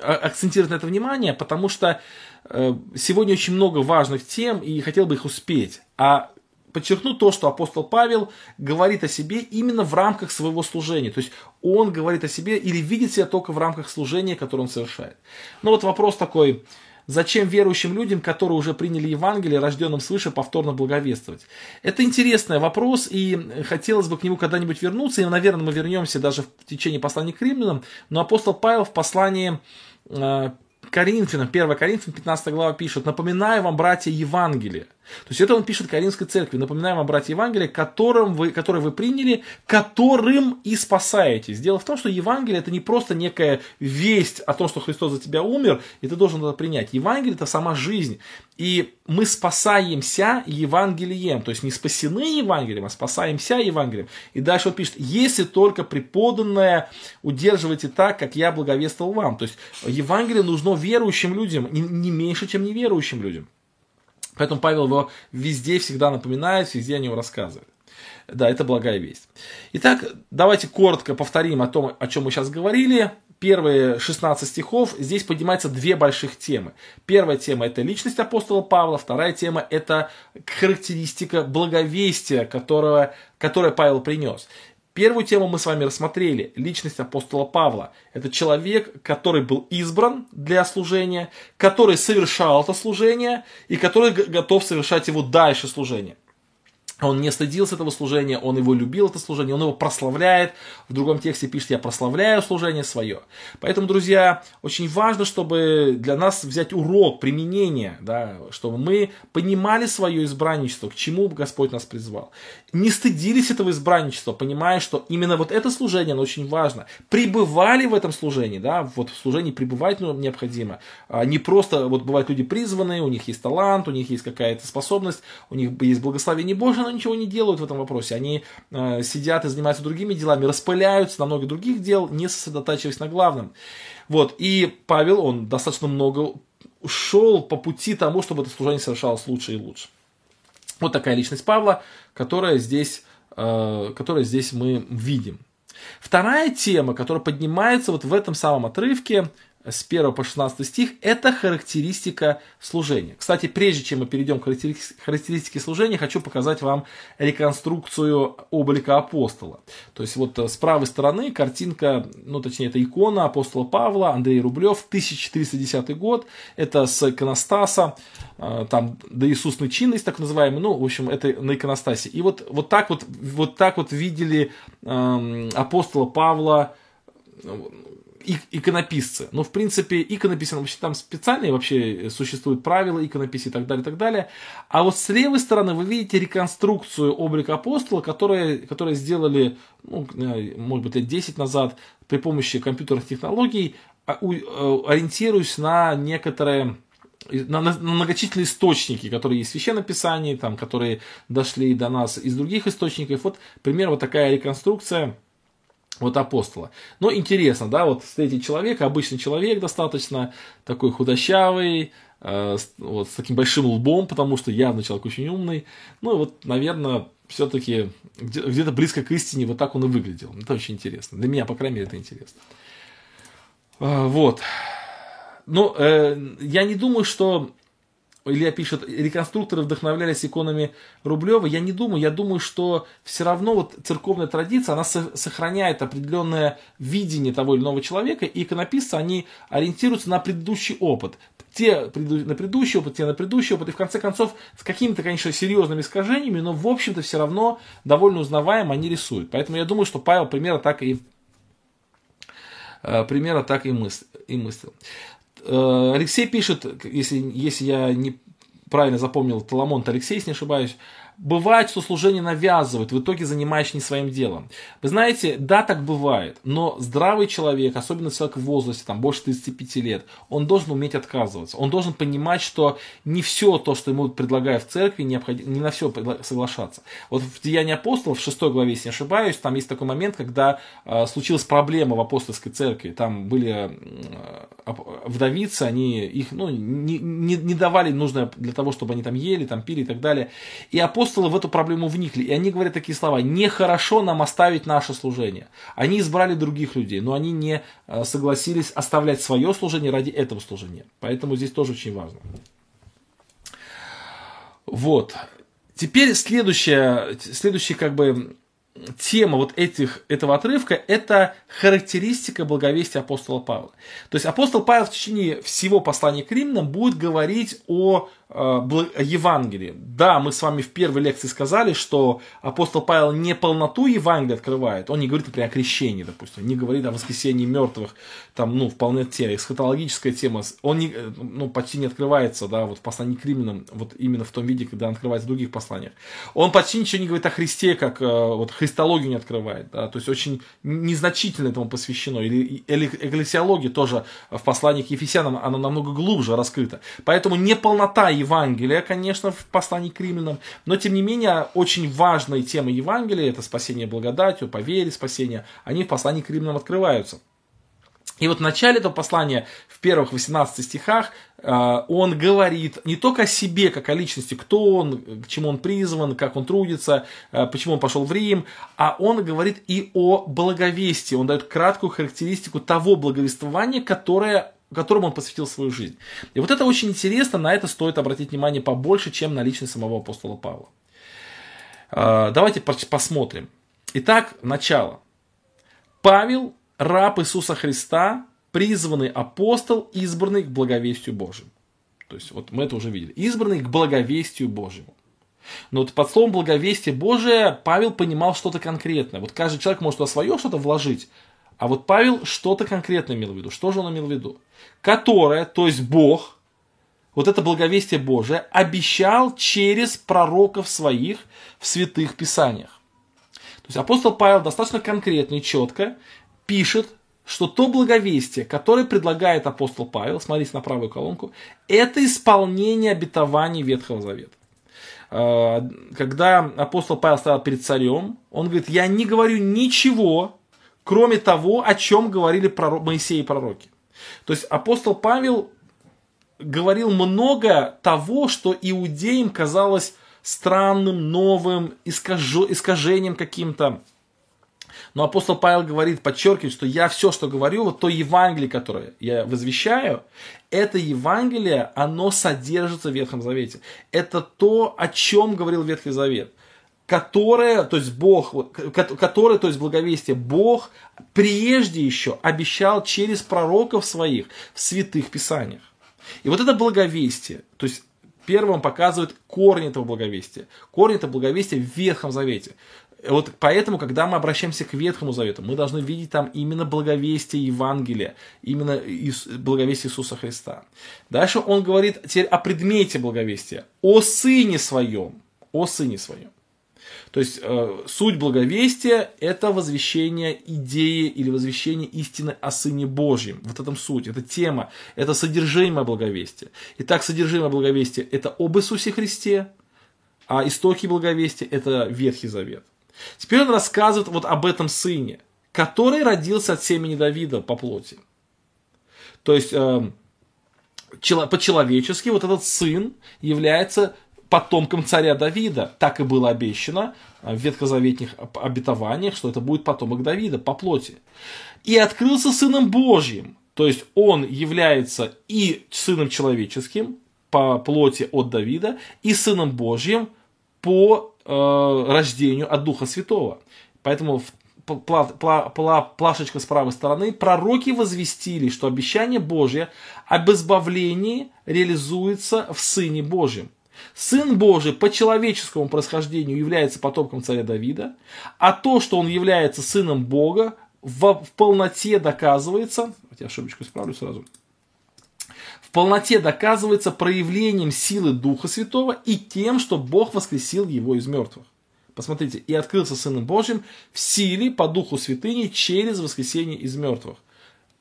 а, акцентировать на это внимание, потому что э, сегодня очень много важных тем и хотел бы их успеть. А подчеркну то, что апостол Павел говорит о себе именно в рамках своего служения. То есть он говорит о себе или видит себя только в рамках служения, которое он совершает. Ну вот вопрос такой, зачем верующим людям, которые уже приняли Евангелие, рожденным свыше, повторно благовествовать? Это интересный вопрос, и хотелось бы к нему когда-нибудь вернуться, и, наверное, мы вернемся даже в течение послания к римлянам, но апостол Павел в послании э, Коринфянам, 1 Коринфянам, 15 глава пишет, напоминаю вам, братья, Евангелие. То есть это он пишет Каринской церкви. Напоминаю вам, братья Евангелие, которым вы, которое вы приняли, которым и спасаетесь. Дело в том, что Евангелие это не просто некая весть о том, что Христос за тебя умер, и ты должен это принять. Евангелие это сама жизнь. И мы спасаемся Евангелием. То есть не спасены Евангелием, а спасаемся Евангелием. И дальше он пишет, если только преподанное удерживайте так, как я благовествовал вам. То есть Евангелие нужно верующим людям, не меньше, чем неверующим людям. Поэтому Павел его везде всегда напоминает, везде о нем рассказывает. Да, это благая весть. Итак, давайте коротко повторим о том, о чем мы сейчас говорили. Первые 16 стихов, здесь поднимаются две больших темы. Первая тема – это личность апостола Павла, вторая тема – это характеристика благовестия, которого, которое Павел принес. Первую тему мы с вами рассмотрели. Личность апостола Павла. Это человек, который был избран для служения, который совершал это служение и который готов совершать его дальше служение. Он не стыдился этого служения, он его любил, это служение, он его прославляет. В другом тексте пишет, я прославляю служение свое. Поэтому, друзья, очень важно, чтобы для нас взять урок применения, да, чтобы мы понимали свое избранничество, к чему Господь нас призвал. Не стыдились этого избранничества, понимая, что именно вот это служение, оно очень важно. Пребывали в этом служении, да, вот в служении пребывать ну, необходимо. А не просто, вот бывают люди призванные, у них есть талант, у них есть какая-то способность, у них есть благословение Божие, но ничего не делают в этом вопросе. Они э, сидят и занимаются другими делами, распыляются на много других дел, не сосредотачиваясь на главном. Вот. И Павел, он достаточно много шел по пути тому, чтобы это служение совершалось лучше и лучше. Вот такая личность Павла, которая здесь, э, которая здесь мы видим. Вторая тема, которая поднимается вот в этом самом отрывке, с 1 по 16 стих, это характеристика служения. Кстати, прежде чем мы перейдем к характеристике служения, хочу показать вам реконструкцию облика апостола. То есть вот э, с правой стороны картинка, ну точнее это икона апостола Павла, Андрей Рублев, 1310 год, это с иконостаса, э, там до Иисусной чинность так называемый, ну в общем это на иконостасе. И вот, вот так вот, вот так вот видели эм, апостола Павла иконописцы. Но, ну, в принципе, иконописи, вообще там специальные вообще существуют правила иконописи и так далее, и так далее. А вот с левой стороны вы видите реконструкцию облика апостола, которые, которые сделали, ну, может быть, лет 10 назад при помощи компьютерных технологий, а, э, ориентируясь на некоторые на многочисленные источники, которые есть в Священном Писании, там, которые дошли до нас из других источников. Вот, пример, вот такая реконструкция вот апостола. Но интересно, да, вот встретить человека, обычный человек достаточно, такой худощавый, э, вот с таким большим лбом, потому что явно человек очень умный. Ну, вот, наверное, все-таки где-то близко к истине вот так он и выглядел. Это очень интересно. Для меня, по крайней мере, это интересно. Э, вот. Ну, э, я не думаю, что Илья пишет, реконструкторы вдохновлялись иконами Рублева. Я не думаю, я думаю, что все равно вот церковная традиция, она сохраняет определенное видение того или иного человека, и иконописцы, они ориентируются на предыдущий опыт. Те на предыдущий опыт, те на предыдущий опыт, и в конце концов с какими-то, конечно, серьезными искажениями, но в общем-то все равно довольно узнаваемо они рисуют. Поэтому я думаю, что Павел примерно так и, э, примерно так и, мысль, и мыслил. Э, Алексей пишет, если, если я не правильно запомнил, Таламонт Алексей, если не ошибаюсь, Бывает, что служение навязывает, в итоге занимаешься не своим делом. Вы знаете, да, так бывает, но здравый человек, особенно человек в возрасте, там, больше 35 лет, он должен уметь отказываться. Он должен понимать, что не все то, что ему предлагают в церкви, необходимо, не на все соглашаться. Вот в Деянии апостолов, в 6 главе, если не ошибаюсь, там есть такой момент, когда э, случилась проблема в апостольской церкви. Там были э, вдовицы, они их ну, не, не, не давали нужное для того, чтобы они там ели, там пили и так далее. И апостол апостолы в эту проблему вникли, и они говорят такие слова, нехорошо нам оставить наше служение. Они избрали других людей, но они не э, согласились оставлять свое служение ради этого служения. Поэтому здесь тоже очень важно. Вот. Теперь следующая, следующая как бы тема вот этих, этого отрывка – это характеристика благовестия апостола Павла. То есть апостол Павел в течение всего послания к римлянам будет говорить о Евангелии. Да, мы с вами в первой лекции сказали, что апостол Павел не полноту Евангелия открывает. Он не говорит, например, о крещении, допустим, не говорит о воскресении мертвых, там, ну, в полноте, эсхатологическая тема, он не, э, ну, почти не открывается, да, вот в послании к римлянам, вот именно в том виде, когда он открывается в других посланиях. Он почти ничего не говорит о Христе, как э, вот христологию не открывает, да, то есть очень незначительно этому посвящено. Или, или экклесиология тоже в послании к Ефесянам, она намного глубже раскрыта. Поэтому неполнота Евангелия, конечно, в послании к римлянам, но тем не менее очень важные темы Евангелия, это спасение благодатью, по вере спасения, они в послании к римлянам открываются. И вот в начале этого послания, в первых 18 стихах, э, он говорит не только о себе, как о личности, кто он, к чему он призван, как он трудится, э, почему он пошел в Рим, а он говорит и о благовестии. Он дает краткую характеристику того благовествования, которое которому он посвятил свою жизнь. И вот это очень интересно, на это стоит обратить внимание побольше, чем на личность самого апостола Павла. А, давайте посмотрим. Итак, начало. Павел, раб Иисуса Христа, призванный апостол, избранный к благовестию Божьему. То есть, вот мы это уже видели. Избранный к благовестию Божьему. Но вот под словом благовестие Божие Павел понимал что-то конкретное. Вот каждый человек может туда свое что-то вложить, а вот Павел что-то конкретно имел в виду. Что же он имел в виду? Которое, то есть Бог, вот это благовестие Божие, обещал через пророков своих в святых писаниях. То есть апостол Павел достаточно конкретно и четко пишет, что то благовестие, которое предлагает апостол Павел, смотрите на правую колонку, это исполнение обетований Ветхого Завета. А, когда апостол Павел стоял перед царем, он говорит, я не говорю ничего, кроме того, о чем говорили пророк, Моисей и пророки. То есть апостол Павел говорил много того, что иудеям казалось странным, новым, искажением каким-то. Но апостол Павел говорит, подчеркивает, что я все, что говорю, вот то Евангелие, которое я возвещаю, это Евангелие, оно содержится в Ветхом Завете. Это то, о чем говорил Ветхий Завет которое, то есть Бог, которое, то есть благовестие, Бог прежде еще обещал через пророков своих в святых писаниях. И вот это благовестие, то есть первым показывает корни этого благовестия. Корни этого благовестия в Ветхом Завете. Вот поэтому, когда мы обращаемся к Ветхому Завету, мы должны видеть там именно благовестие Евангелия, именно благовестие Иисуса Христа. Дальше он говорит теперь о предмете благовестия, о Сыне Своем, о Сыне Своем. То есть э, суть благовестия – это возвещение идеи или возвещение истины о Сыне Божьем. Вот этом суть, это тема, это содержимое благовестия. Итак, содержимое благовестия – это об Иисусе Христе, а истоки благовестия – это Ветхий Завет. Теперь он рассказывает вот об этом сыне, который родился от семени Давида по плоти. То есть, э, по-человечески вот этот сын является потомком царя Давида. Так и было обещано в ветхозаветных обетованиях, что это будет потомок Давида по плоти. И открылся Сыном Божьим. То есть он является и Сыном Человеческим по плоти от Давида, и Сыном Божьим по э, рождению от Духа Святого. Поэтому пла, пла, пла, плашечка с правой стороны, пророки возвестили, что обещание Божье об избавлении реализуется в Сыне Божьем. Сын Божий по человеческому происхождению является потомком царя Давида, а то, что он является сыном Бога, в, в полноте доказывается, я ошибочку исправлю сразу, полноте доказывается проявлением силы Духа Святого и тем, что Бог воскресил его из мертвых. Посмотрите, и открылся Сыном Божьим в силе по Духу Святыни через воскресение из мертвых.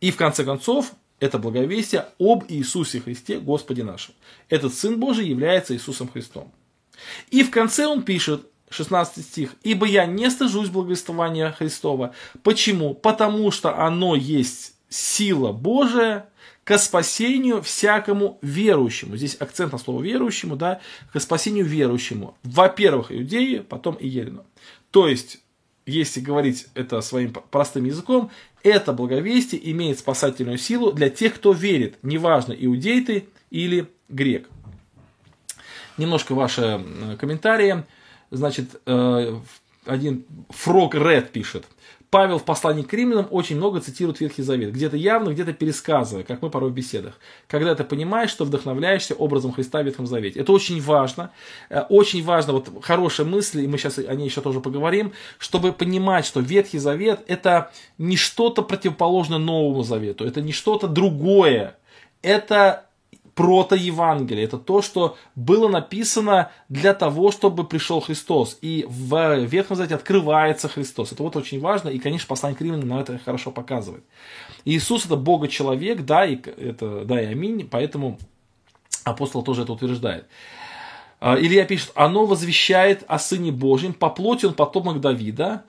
И в конце концов, это благовестие об Иисусе Христе, Господе нашем. Этот Сын Божий является Иисусом Христом. И в конце он пишет, 16 стих, «Ибо я не стыжусь благовествования Христова». Почему? Потому что оно есть сила Божия к спасению всякому верующему. Здесь акцент на слово верующему, да, к спасению верующему. Во-первых, иудеи, потом и елену. То есть, если говорить это своим простым языком, это благовестие имеет спасательную силу для тех, кто верит, неважно, иудей ты или грек. Немножко ваши комментарии. Значит, э, один Фрог Ред пишет. Павел в послании к римлянам очень много цитирует Ветхий Завет, где-то явно, где-то пересказывая, как мы порой в беседах. Когда ты понимаешь, что вдохновляешься образом Христа в Ветхом Завете. Это очень важно. Э, очень важно, вот хорошая мысль, и мы сейчас о ней еще тоже поговорим, чтобы понимать, что Ветхий Завет это не что-то противоположное Новому Завету, это не что-то другое. Это протоевангелие. Это то, что было написано для того, чтобы пришел Христос. И в Ветхом Завете открывается Христос. Это вот очень важно. И, конечно, послание к римлянам нам это хорошо показывает. Иисус это Бога-человек, да, и это да и аминь. Поэтому апостол тоже это утверждает. А, Илья пишет, оно возвещает о Сыне Божьем, по плоти он потомок Давида,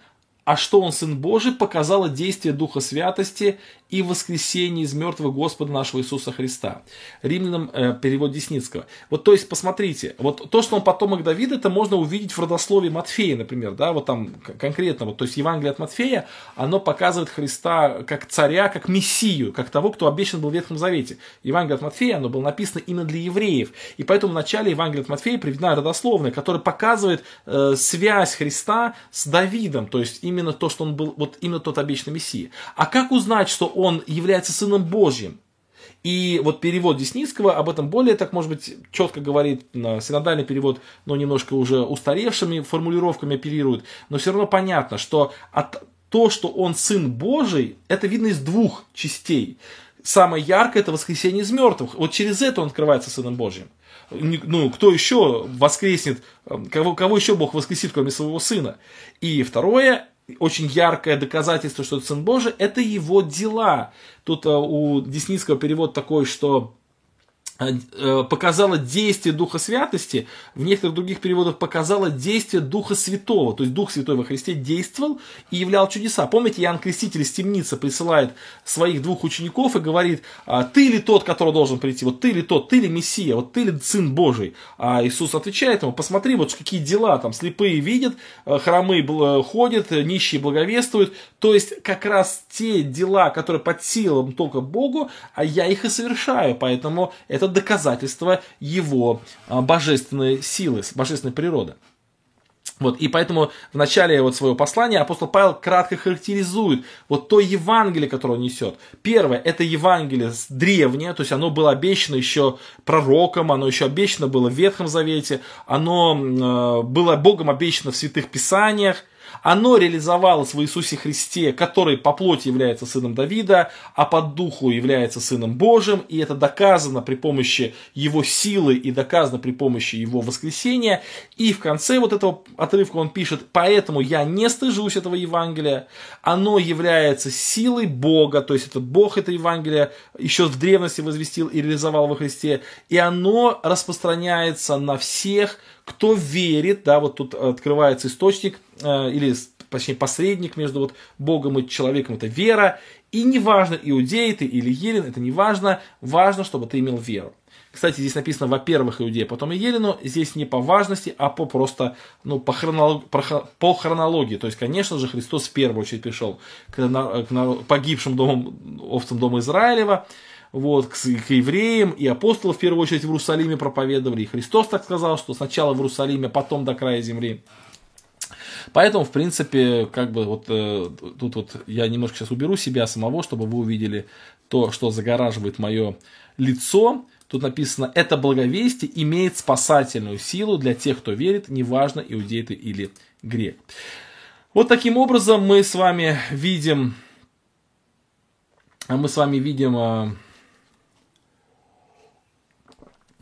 а что он Сын Божий, показало действие Духа Святости и воскресение из мертвых Господа нашего Иисуса Христа. Римлянам э, перевод Десницкого. Вот то есть, посмотрите, вот то, что он потомок Давида, это можно увидеть в родословии Матфея, например, да, вот там конкретно, вот, то есть Евангелие от Матфея, оно показывает Христа как царя, как мессию, как того, кто обещан был в Ветхом Завете. Евангелие от Матфея, оно было написано именно для евреев, и поэтому в начале Евангелия от Матфея приведена родословная, которая показывает э, связь Христа с Давидом, то есть именно то, что он был, вот именно тот обещанный мессия. А как узнать, что он является Сыном Божьим? И вот перевод Десницкого об этом более, так может быть, четко говорит, синодальный перевод, но немножко уже устаревшими формулировками оперирует, но все равно понятно, что от, то, что он Сын Божий, это видно из двух частей. Самое яркое это воскресение из мертвых. Вот через это он открывается Сыном Божьим. Ну, кто еще воскреснет, кого, кого еще Бог воскресит, кроме своего Сына? И второе, очень яркое доказательство, что это Сын Божий, это его дела. Тут э, у Десницкого перевод такой, что показала действие Духа Святости, в некоторых других переводах показала действие Духа Святого. То есть Дух Святой во Христе действовал и являл чудеса. Помните, Иоанн Креститель из темницы присылает своих двух учеников и говорит, «А ты ли тот, который должен прийти? Вот ты ли тот, ты ли Мессия, вот ты ли Сын Божий? А Иисус отвечает ему, посмотри, вот какие дела, там слепые видят, э, хромые ходят, нищие благовествуют. То есть как раз те дела, которые под силам только Богу, а я их и совершаю. Поэтому это это доказательство его а, божественной силы, божественной природы. Вот, и поэтому в начале вот своего послания апостол Павел кратко характеризует вот то Евангелие, которое он несет. Первое, это Евангелие древнее, то есть оно было обещано еще пророком, оно еще обещано было в Ветхом Завете, оно э, было Богом обещано в Святых Писаниях, оно реализовалось в Иисусе Христе, который по плоти является сыном Давида, а по духу является сыном Божьим, и это доказано при помощи его силы и доказано при помощи его воскресения. И в конце вот этого отрывка он пишет, поэтому я не стыжусь этого Евангелия, оно является силой Бога, то есть это Бог это Евангелие еще в древности возвестил и реализовал во Христе, и оно распространяется на всех, кто верит, да, вот тут открывается источник, э, или точнее посредник между вот Богом и человеком, это вера, и неважно, иудей ты или елен, это не важно, важно, чтобы ты имел веру. Кстати, здесь написано, во-первых, иудея, потом и елену. Здесь не по важности, а по просто, ну, по, хронолог, по хронологии. То есть, конечно же, Христос в первую очередь пришел к, к погибшим домам, овцам дома Израилева вот, к, к евреям, и апостолы в первую очередь в Иерусалиме проповедовали, и Христос так сказал, что сначала в Иерусалиме, потом до края земли. Поэтому, в принципе, как бы вот э, тут вот я немножко сейчас уберу себя самого, чтобы вы увидели то, что загораживает мое лицо. Тут написано, это благовестие имеет спасательную силу для тех, кто верит, неважно, иудей ты или грек. Вот таким образом мы с вами видим, мы с вами видим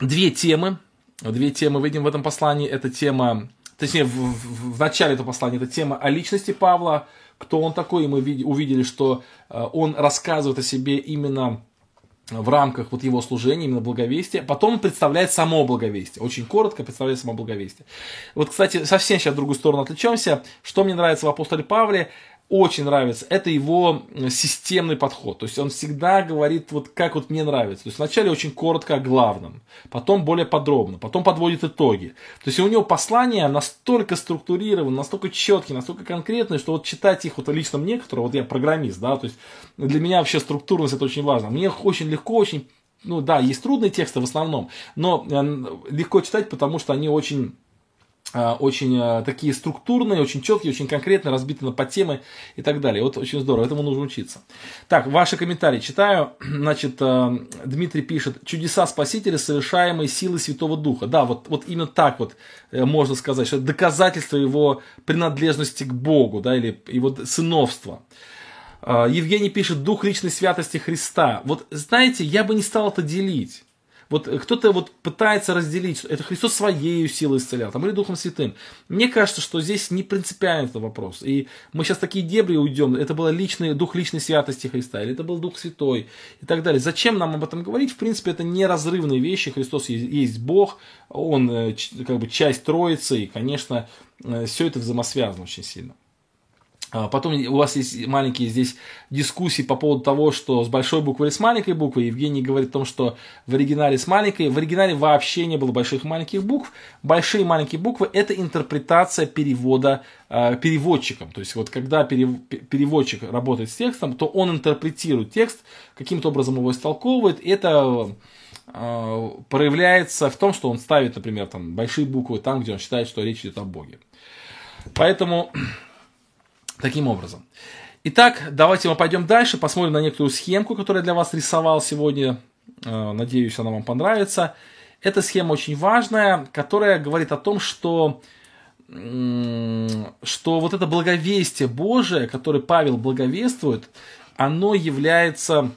две темы. Две темы видим в этом послании. Это тема, точнее, в, в, в начале этого послания, это тема о личности Павла, кто он такой, и мы увидели, что э, он рассказывает о себе именно в рамках вот его служения, именно благовестия. Потом представляет само благовестие. Очень коротко представляет само благовестие. Вот, кстати, совсем сейчас в другую сторону отвлечемся. Что мне нравится в апостоле Павле, очень нравится, это его системный подход. То есть он всегда говорит, вот как вот мне нравится. То есть вначале очень коротко о главном, потом более подробно, потом подводит итоги. То есть у него послания настолько структурированы, настолько четкие, настолько конкретные, что вот читать их вот лично мне, который, вот я программист, да, то есть для меня вообще структурность это очень важно. Мне очень легко, очень, ну да, есть трудные тексты в основном, но э, легко читать, потому что они очень очень а, такие структурные, очень четкие, очень конкретные, разбиты на подтемы и так далее. Вот очень здорово, этому нужно учиться. Так, ваши комментарии читаю. Значит, а, Дмитрий пишет, чудеса Спасителя, совершаемые силой Святого Духа. Да, вот, вот именно так вот э, можно сказать, что это доказательство его принадлежности к Богу, да, или его сыновства. Евгений пишет, дух личной святости Христа. Вот знаете, я бы не стал это делить. Вот кто-то вот пытается разделить, это Христос своей силой исцелял, там, или Духом Святым. Мне кажется, что здесь не принципиальный этот вопрос. И мы сейчас такие дебри уйдем, это был личный, дух личной святости Христа, или это был Дух Святой и так далее. Зачем нам об этом говорить? В принципе, это неразрывные вещи. Христос есть Бог, Он э, как бы часть Троицы, и, конечно, э, все это взаимосвязано очень сильно. А, потом у вас есть маленькие здесь дискуссии по поводу того, что с большой буквы или с маленькой буквы. Евгений говорит о том, что в оригинале с маленькой. В оригинале вообще не было больших и маленьких букв. Большие и маленькие буквы – это интерпретация перевода э, переводчиком. То есть вот когда переводчик работает с текстом, то он интерпретирует текст, каким-то образом его истолковывает. Это э, проявляется в том, что он ставит, например, там, большие буквы там, где он считает, что речь идет о Боге. Поэтому Таким образом. Итак, давайте мы пойдем дальше, посмотрим на некоторую схемку, которую я для вас рисовал сегодня. Э, надеюсь, она вам понравится. Эта схема очень важная, которая говорит о том, что, что вот это благовестие Божие, которое Павел благовествует, оно является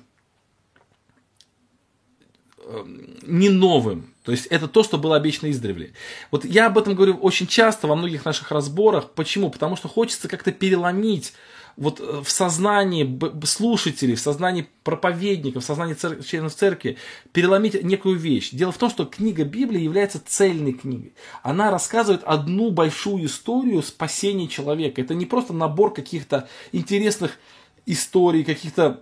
не новым. То есть это то, что было обещано издревле. Вот я об этом говорю очень часто во многих наших разборах. Почему? Потому что хочется как-то переломить вот э, в сознании слушателей, в сознании проповедников, в сознании цер- членов церкви переломить некую вещь. Дело в том, что книга Библии является цельной книгой. Она рассказывает одну большую историю спасения человека. Это не просто набор каких-то интересных историй, каких-то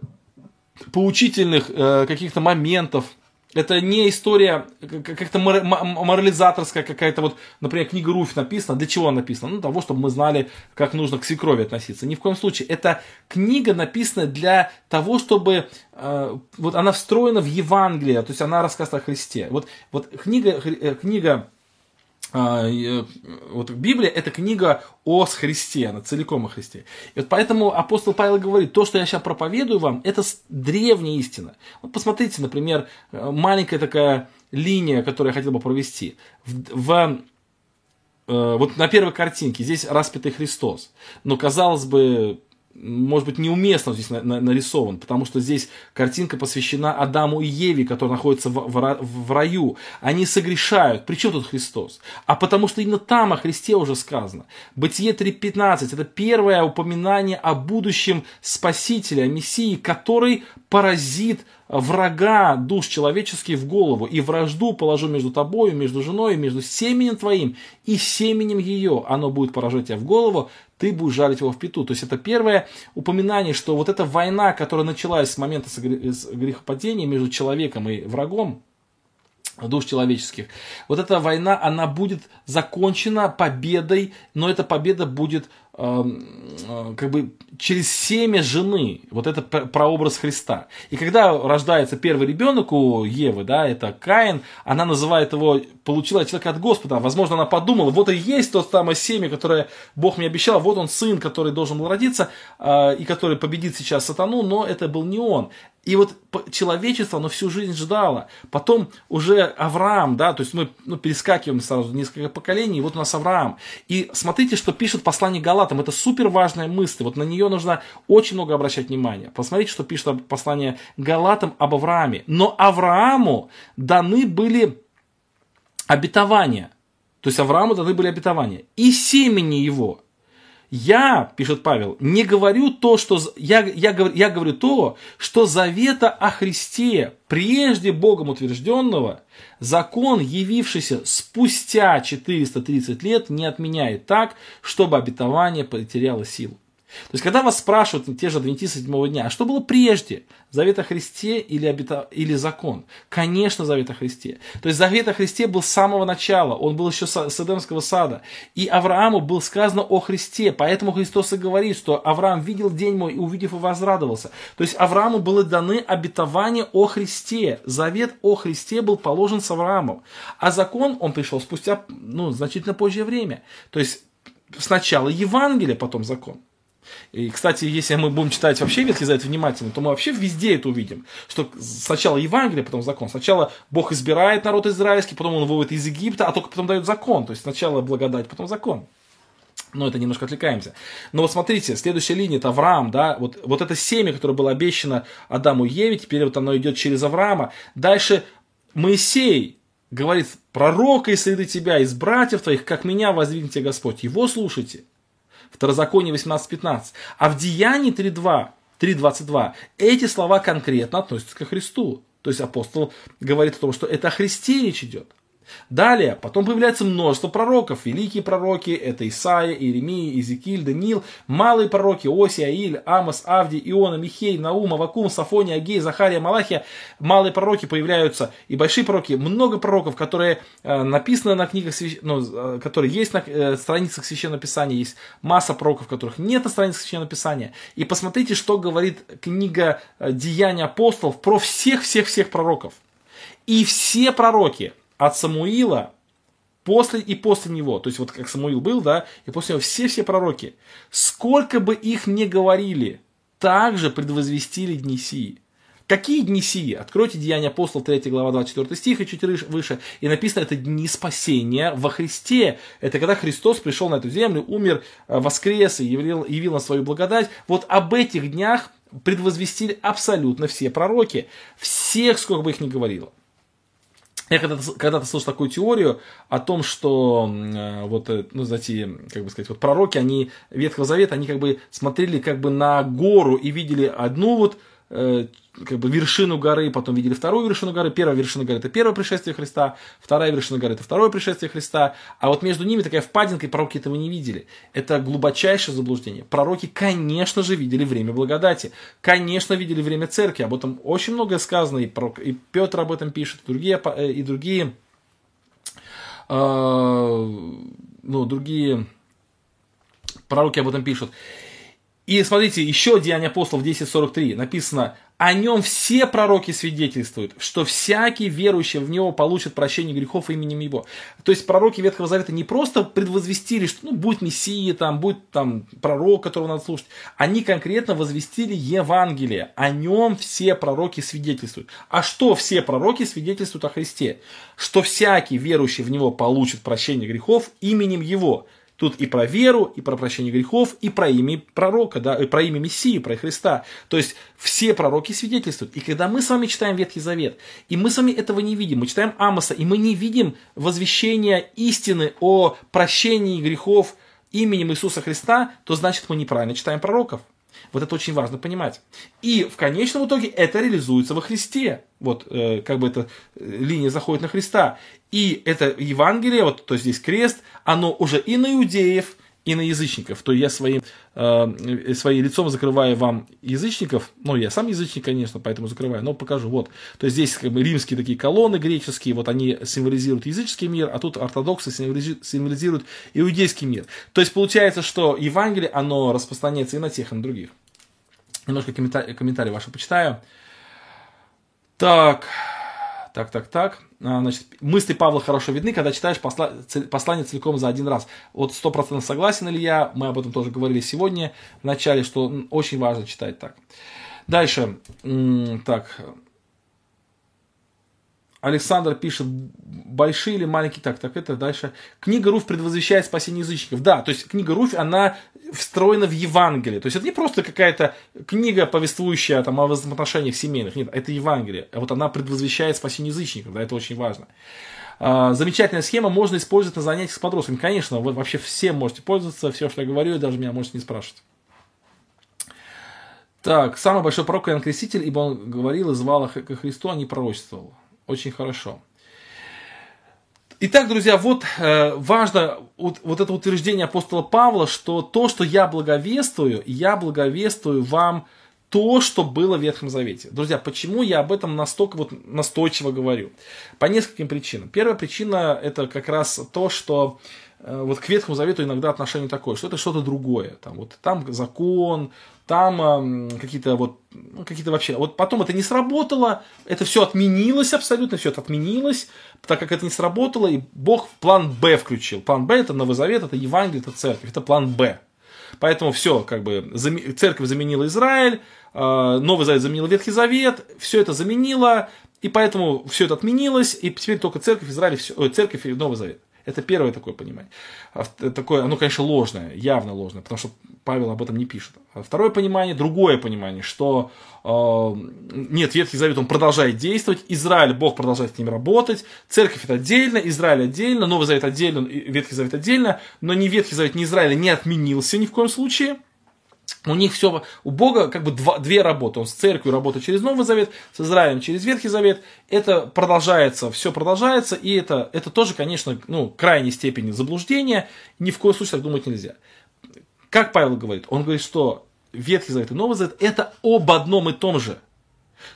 поучительных э, каких-то моментов, это не история как-то морализаторская какая-то вот, например, книга Руфь написана. Для чего она написана? Ну, того, чтобы мы знали, как нужно к свекрови относиться. Ни в коем случае. Это книга написана для того, чтобы э, вот она встроена в Евангелие, то есть она рассказывает о Христе. Вот, вот книга, э, книга э, вот Библия это книга о Христе, она целиком о Христе. И вот поэтому апостол Павел говорит, то, что я сейчас проповедую вам, это древняя истина. Вот посмотрите, например, э, маленькая такая линия, которую я хотел бы провести. В, в э, вот на первой картинке здесь распятый Христос. Но казалось бы, может быть, неуместно здесь нарисован, потому что здесь картинка посвящена Адаму и Еве, которые находятся в, в, в раю. Они согрешают. Причем тут Христос? А потому что именно там о Христе уже сказано. Бытие 3.15 – это первое упоминание о будущем Спасителе, о Мессии, который поразит врага душ человеческих в голову, и вражду положу между тобою, между женой, между семенем твоим и семенем ее. Оно будет поражать тебя в голову, ты будешь жарить его в пету. То есть это первое упоминание, что вот эта война, которая началась с момента грехопадения между человеком и врагом, душ человеческих. Вот эта война, она будет закончена победой, но эта победа будет Эм, э, как бы через семя жены, вот это прообраз Христа. И когда рождается первый ребенок у Евы, да, это Каин, она называет его, получила человека от Господа. Возможно, она подумала, вот и есть то самое семя, которое Бог мне обещал, вот он сын, который должен был родиться, э, и который победит сейчас сатану, но это был не он. И вот человечество, оно всю жизнь ждало. Потом уже Авраам, да, то есть мы ну, перескакиваем сразу несколько поколений, и вот у нас Авраам. И смотрите, что пишет послание Галатам. Это супер важная мысль. Вот на нее нужно очень много обращать внимание. Посмотрите, что пишет послание Галатам об Аврааме. Но Аврааму даны были обетования. То есть Аврааму даны были обетования. И семени его. Я, пишет Павел, не говорю то, что я, я, я говорю то, что завета о Христе, прежде Богом утвержденного, закон, явившийся спустя 430 лет, не отменяет так, чтобы обетование потеряло силу. То есть, когда вас спрашивают те же адвентисты седьмого дня, а что было прежде? Завет о Христе или, обета... или закон? Конечно, завет о Христе. То есть, завет о Христе был с самого начала, он был еще с Эдемского сада. И Аврааму было сказано о Христе, поэтому Христос и говорит, что Авраам видел день мой и увидев и возрадовался. То есть, Аврааму было даны обетования о Христе. Завет о Христе был положен с Авраамом. А закон, он пришел спустя, ну, значительно позже время. То есть, сначала Евангелие, потом закон. И, кстати, если мы будем читать вообще Ветхий Завет внимательно, то мы вообще везде это увидим. Что сначала Евангелие, потом закон. Сначала Бог избирает народ израильский, потом он выводит из Египта, а только потом дает закон. То есть сначала благодать, потом закон. Но это немножко отвлекаемся. Но вот смотрите, следующая линия это Авраам, да, вот, вот это семя, которое было обещано Адаму и Еве, теперь вот оно идет через Авраама. Дальше Моисей говорит, пророка из среды тебя, из братьев твоих, как меня воздвигнете Господь. Его слушайте. Второзаконие 18.15. А в Деянии 3.2, 3.22 эти слова конкретно относятся к Христу. То есть апостол говорит о том, что это о Христе речь идет. Далее, потом появляется множество пророков. Великие пророки – это Исаия, Иеремия, Иезекииль, Даниил. Малые пророки – Оси, Аиль, Амос, Авди, Иона, Михей, Наум, Авакум, Сафония, Агей, Захария, Малахия. Малые пророки появляются и большие пророки. Много пророков, которые э, написаны на книгах, ну, э, которые есть на э, страницах Священного Писания. Есть масса пророков, которых нет на страницах Священного Писания. И посмотрите, что говорит книга Деяния апостолов про всех-всех-всех пророков. И все пророки – от Самуила после и после него, то есть вот как Самуил был, да, и после него все-все пророки, сколько бы их ни говорили, также предвозвестили дни сии. Какие дни сии? Откройте Деяния апостол 3 глава 24 стих и чуть выше. И написано, это дни спасения во Христе. Это когда Христос пришел на эту землю, умер, э, воскрес и явил, явил на свою благодать. Вот об этих днях предвозвестили абсолютно все пророки. Всех, сколько бы их ни говорило. Я когда-то, когда-то слышал такую теорию о том, что э, вот, э, ну, знаете, как бы сказать, вот пророки, они Ветхого Завета, они как бы смотрели как бы на гору и видели одну вот э, как бы вершину горы, потом видели вторую вершину горы. Первая вершина горы это первое пришествие Христа, вторая вершина горы это второе пришествие Христа, а вот между ними такая впадинка, и пророки этого не видели. Это глубочайшее заблуждение. Пророки, конечно же, видели время благодати, конечно, видели время церкви, об этом очень многое сказано, и, пророк, и Петр об этом пишет, и другие, э, и другие, э, ну, другие пророки об этом пишут. И смотрите, еще Деяния апостолов 10.43 написано, о нем все пророки свидетельствуют, что всякий верующий в него получит прощение грехов именем его. То есть пророки Ветхого Завета не просто предвозвестили, что ну, будет Мессия, там, будет там, пророк, которого надо слушать. Они конкретно возвестили Евангелие. О нем все пророки свидетельствуют. А что все пророки свидетельствуют о Христе? Что всякий верующий в него получит прощение грехов именем его. Тут и про веру, и про прощение грехов, и про имя пророка, да, и про имя Мессии, про Христа. То есть все пророки свидетельствуют. И когда мы с вами читаем Ветхий Завет, и мы с вами этого не видим, мы читаем Амоса, и мы не видим возвещения истины о прощении грехов именем Иисуса Христа, то значит мы неправильно читаем пророков. Вот это очень важно понимать. И в конечном итоге это реализуется во Христе. Вот э, как бы эта э, линия заходит на Христа. И это Евангелие, вот то здесь крест, оно уже и на иудеев, и на язычников. То я своим, э, своим лицом закрываю вам язычников. Ну, я сам язычник, конечно, поэтому закрываю, но покажу. Вот. То есть здесь как бы римские такие колонны греческие, вот они символизируют языческий мир, а тут ортодоксы символизируют иудейский мир. То есть получается, что Евангелие, оно распространяется и на тех, и на других. Немножко комментарий, комментарий ваши почитаю. Так, так, так, так. А, значит, мысли Павла хорошо видны, когда читаешь посла... послание целиком за один раз. Вот сто процентов согласен ли я, мы об этом тоже говорили сегодня в начале, что очень важно читать так. Дальше, так, Александр пишет, большие или маленькие, так, так, это дальше. Книга Руфь предвозвещает спасение язычников. Да, то есть книга Руфь, она встроена в Евангелие. То есть это не просто какая-то книга, повествующая там, о взаимоотношениях семейных. Нет, это Евангелие. А вот она предвозвещает спасение язычников. Да, это очень важно. А, замечательная схема, можно использовать на занятиях с подростками. Конечно, вы вообще все можете пользоваться, все, что я говорю, даже меня можете не спрашивать. Так, самый большой пророк Иоанн Креститель, ибо он говорил и звал их ко Христу, а не пророчествовал. Очень хорошо. Итак, друзья, вот э, важно вот, это утверждение апостола Павла, что то, что я благовествую, я благовествую вам то, что было в Ветхом Завете. Друзья, почему я об этом настолько вот настойчиво говорю? По нескольким причинам. Первая причина это как раз то, что вот к Ветхому Завету иногда отношение такое, что это что-то другое. Там, вот, там закон, там э, какие-то вот, ну, какие-то вообще, вот потом это не сработало, это все отменилось абсолютно, все это отменилось, так как это не сработало, и Бог план Б включил. План Б это Новый Завет, это Евангелие, это церковь, это план Б. Поэтому все, как бы, церковь заменила Израиль, а, Новый Завет заменил Ветхий Завет, все это заменило, и поэтому все это отменилось, и теперь только церковь Израиля, все, церковь и Новый Завет. Это первое такое понимание. А такое, оно, конечно, ложное, явно ложное, потому что Павел об этом не пишет. А второе понимание, другое понимание, что э, нет, Ветхий Завет, он продолжает действовать, Израиль, Бог продолжает с ним работать, церковь это отдельно, Израиль отдельно, Новый Завет отдельно, Ветхий Завет отдельно, но ни Ветхий Завет, ни Израиль не отменился ни в коем случае – у них все, у Бога как бы два, две работы. Он с церковью работает через Новый Завет, с Израилем через Ветхий Завет. Это продолжается, все продолжается, и это, это тоже, конечно, ну, крайней степени заблуждения. Ни в коем случае так думать нельзя. Как Павел говорит? Он говорит, что Ветхий Завет и Новый Завет это об одном и том же.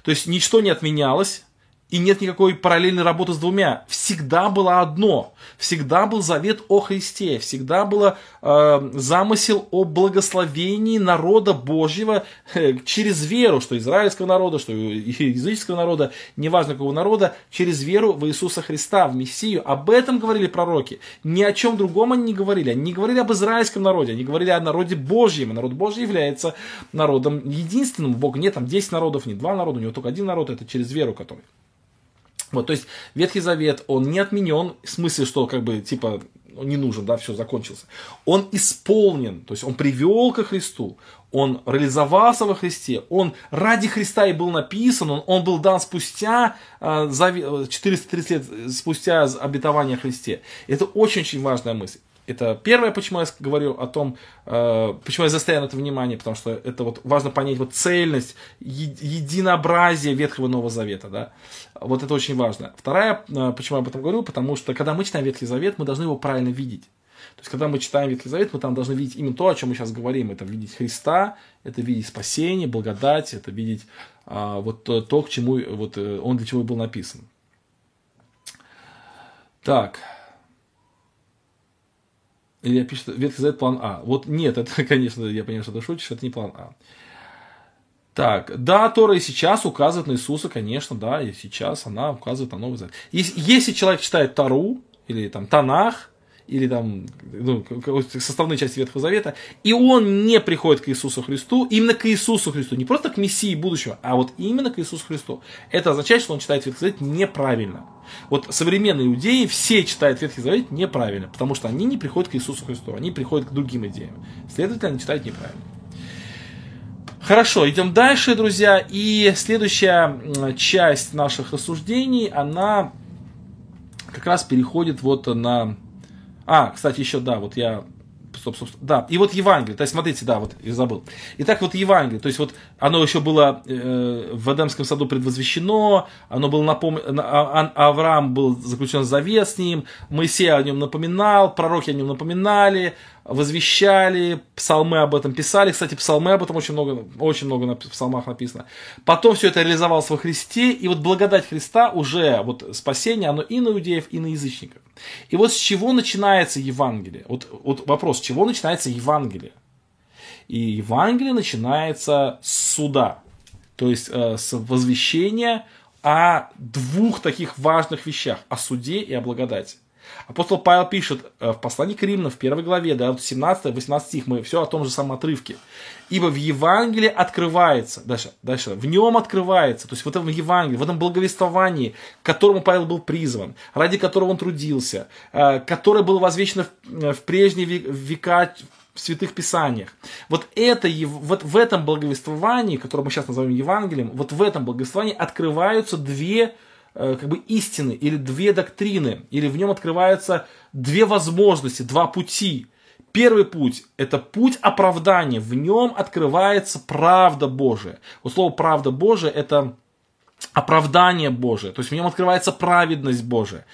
То есть ничто не отменялось, и нет никакой параллельной работы с двумя. Всегда было одно. Всегда был завет о Христе. Всегда был э, замысел о благословении народа Божьего э, через веру, что израильского народа, что языческого народа, неважно какого народа, через веру в Иисуса Христа, в Мессию. Об этом говорили пророки. Ни о чем другом они не говорили. Они не говорили об израильском народе. Они говорили о народе Божьем. народ Божий является народом единственным. Бога нет там 10 народов, не два народа. У него только один народ. Это через веру, который вот, то есть Ветхий Завет, он не отменен, в смысле, что как бы типа не нужен, да, все, закончился. Он исполнен, то есть он привел ко Христу, он реализовался во Христе, он ради Христа и был написан, он, он был дан спустя, э, 430 лет спустя обетования Христе. Это очень-очень важная мысль. Это первое, почему я говорю о том, э, почему я застоял это внимание, потому что это вот важно понять вот цельность, единообразие Ветхого и Нового Завета, да. Вот это очень важно. Вторая, э, почему я об этом говорю, потому что когда мы читаем Ветхий Завет, мы должны его правильно видеть. То есть, когда мы читаем Ветхий Завет, мы там должны видеть именно то, о чем мы сейчас говорим. Это видеть Христа, это видеть спасение, благодать, это видеть а, вот то, то, к чему вот, э, он для чего был написан. Так. Я пишу, Ветхий Завет план А. Вот нет, это, конечно, я понимаю, что ты шутишь, это не план А. Так, да, Тора и сейчас указывает на Иисуса, конечно, да, и сейчас она указывает на Новый Завет. Если, если человек читает Тару, или там Танах, или там ну, составные части Ветхого Завета, и он не приходит к Иисусу Христу, именно к Иисусу Христу, не просто к Мессии будущего, а вот именно к Иисусу Христу. Это означает, что он читает Ветхий Завет неправильно. Вот современные иудеи все читают Ветхий Завет неправильно, потому что они не приходят к Иисусу Христу, они приходят к другим идеям. Следовательно, они читают неправильно. Хорошо, идем дальше, друзья. И следующая часть наших рассуждений, она как раз переходит вот на а, кстати, еще, да, вот я стоп, стоп, стоп. Да, и вот Евангелие, то есть смотрите, да, вот я забыл. Итак, вот Евангелие, то есть вот оно еще было э, в Эдемском саду предвозвещено, оно было напомнено, а, а, Авраам был заключен завет с ним, Моисей о нем напоминал, пророки о нем напоминали, возвещали, псалмы об этом писали. Кстати, псалмы об этом очень много, очень много в псалмах написано. Потом все это реализовалось во Христе, и вот благодать Христа уже, вот спасение, оно и на иудеев, и на язычников. И вот с чего начинается Евангелие? Вот, вот вопрос, с чего начинается Евангелие? И Евангелие начинается с суда, то есть э, с возвещения о двух таких важных вещах, о суде и о благодати. Апостол Павел пишет э, в послании к Римлянам, в первой главе, да, 17-18 стих, мы все о том же самом отрывке. Ибо в Евангелии открывается, дальше, дальше, в нем открывается, то есть в этом Евангелии, в этом благовествовании, к которому Павел был призван, ради которого он трудился, э, которое было возвещено в, в прежние века в Святых Писаниях. Вот, это, вот в этом благовествовании, которое мы сейчас называем Евангелием, вот в этом благовествовании открываются две э, как бы истины или две доктрины, или в нем открываются две возможности, два пути. Первый путь – это путь оправдания. В нем открывается правда Божия. Вот слово «правда Божия» – это оправдание Божие, то есть в нем открывается праведность Божия.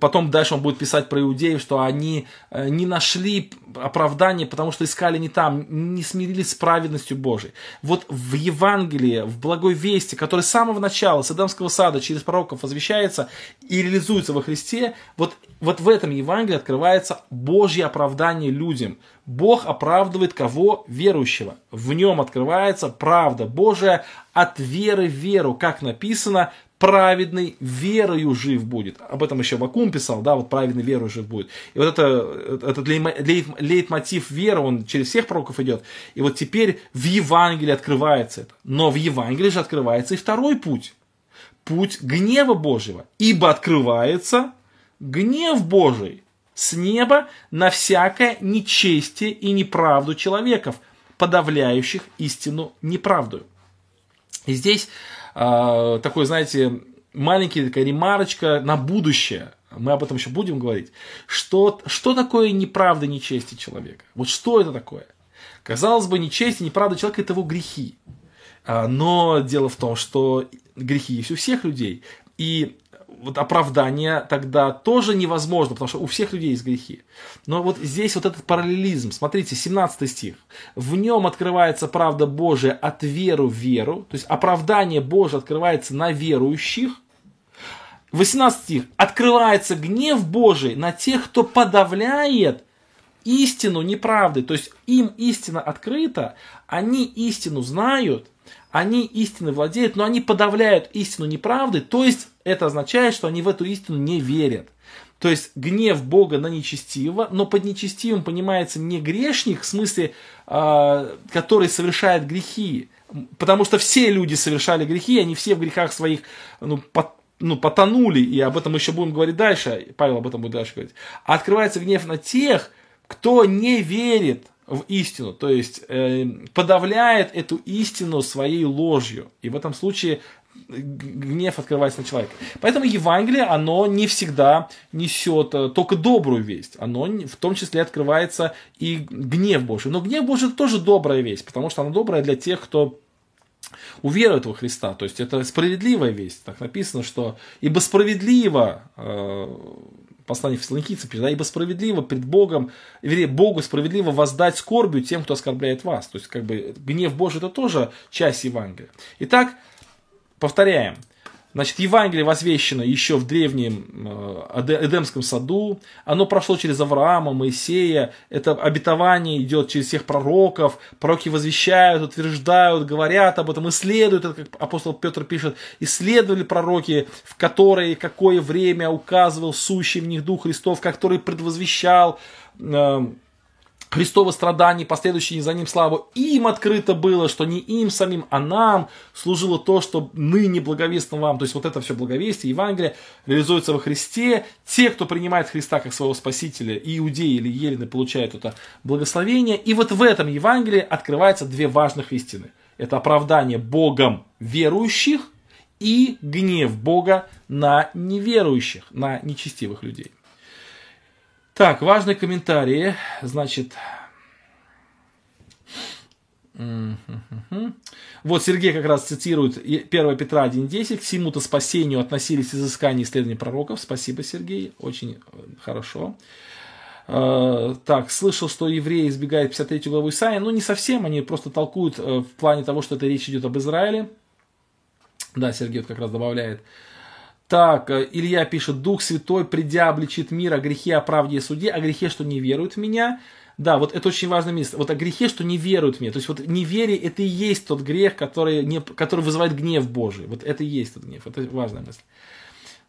Потом дальше он будет писать про иудеев, что они э, не нашли оправдания, потому что искали не там, не смирились с праведностью Божией. Вот в Евангелии, в благой вести, который с самого начала, с Эдемского сада, через пророков возвещается и реализуется во Христе, вот, вот в этом Евангелии открывается Божье оправдание людям. Бог оправдывает кого? Верующего. В нем открывается правда Божия от веры в веру, как написано, праведный верою жив будет. Об этом еще Вакум писал, да, вот праведный верою жив будет. И вот это, этот лейтмотив веры, он через всех пророков идет. И вот теперь в Евангелии открывается это. Но в Евангелии же открывается и второй путь. Путь гнева Божьего. Ибо открывается гнев Божий с неба на всякое нечестие и неправду человеков, подавляющих истину неправду. И здесь э, такой, знаете, маленький такая ремарочка на будущее. Мы об этом еще будем говорить. Что, что такое неправда, нечестие человека? Вот что это такое? Казалось бы, нечестие, неправда человека – это его грехи. А, но дело в том, что грехи есть у всех людей. И вот оправдание тогда тоже невозможно, потому что у всех людей есть грехи. Но вот здесь вот этот параллелизм, смотрите, 17 стих. В нем открывается правда Божия от веру в веру, то есть оправдание Божие открывается на верующих. 18 стих. Открывается гнев Божий на тех, кто подавляет истину неправды. То есть им истина открыта, они истину знают, они истины владеют, но они подавляют истину неправды, то есть это означает, что они в эту истину не верят. То есть гнев Бога на нечестивого, но под нечестивым понимается не грешник, в смысле, э, который совершает грехи, потому что все люди совершали грехи, они все в грехах своих ну, под, ну, потонули, и об этом еще будем говорить дальше, Павел об этом будет дальше говорить. А открывается гнев на тех, кто не верит в истину, то есть э, подавляет эту истину своей ложью. И в этом случае гнев открывается на человека. Поэтому Евангелие, оно не всегда несет э, только добрую весть. Оно в том числе открывается и гнев Божий. Но гнев Божий тоже добрая весть, потому что она добрая для тех, кто уверует во Христа. То есть это справедливая весть. Так написано, что ибо справедливо э, послание Фессалоникийцам да, ибо справедливо пред Богом, вернее, Богу справедливо воздать скорбью тем, кто оскорбляет вас. То есть, как бы, гнев Божий это тоже часть Евангелия. Итак, повторяем. Значит, Евангелие возвещено еще в древнем э, Эдемском саду. Оно прошло через Авраама, Моисея. Это обетование идет через всех пророков. Пророки возвещают, утверждают, говорят об этом, исследуют. Это, как апостол Петр пишет, исследовали пророки, в которые какое время указывал сущий в них Дух Христов, который предвозвещал э, Христово страдание, последующие за ним славу, им открыто было, что не им самим, а нам служило то, что ныне благовестно вам. То есть вот это все благовестие, Евангелие реализуется во Христе. Те, кто принимает Христа как своего Спасителя, иудеи или елены, получают это благословение. И вот в этом Евангелии открываются две важных истины. Это оправдание Богом верующих и гнев Бога на неверующих, на нечестивых людей. Так, важные комментарии. Значит, вот Сергей как раз цитирует 1 Петра 1.10. К всему-то спасению относились изыскания и исследования пророков. Спасибо, Сергей. Очень э, хорошо. Э, так, слышал, что евреи избегают 53 главу Исаия. Ну, не совсем. Они просто толкуют э, в плане того, что это речь идет об Израиле. Да, Сергей вот как раз добавляет. Так, э, Илья пишет, Дух Святой, придя, обличит мир о грехе, о правде и суде, о грехе, что не верует в меня. Да, вот это очень важное место. Вот о грехе, что не верует в меня. То есть вот неверие, это и есть тот грех, который, не, который вызывает гнев Божий. Вот это и есть тот гнев. Это важная мысль.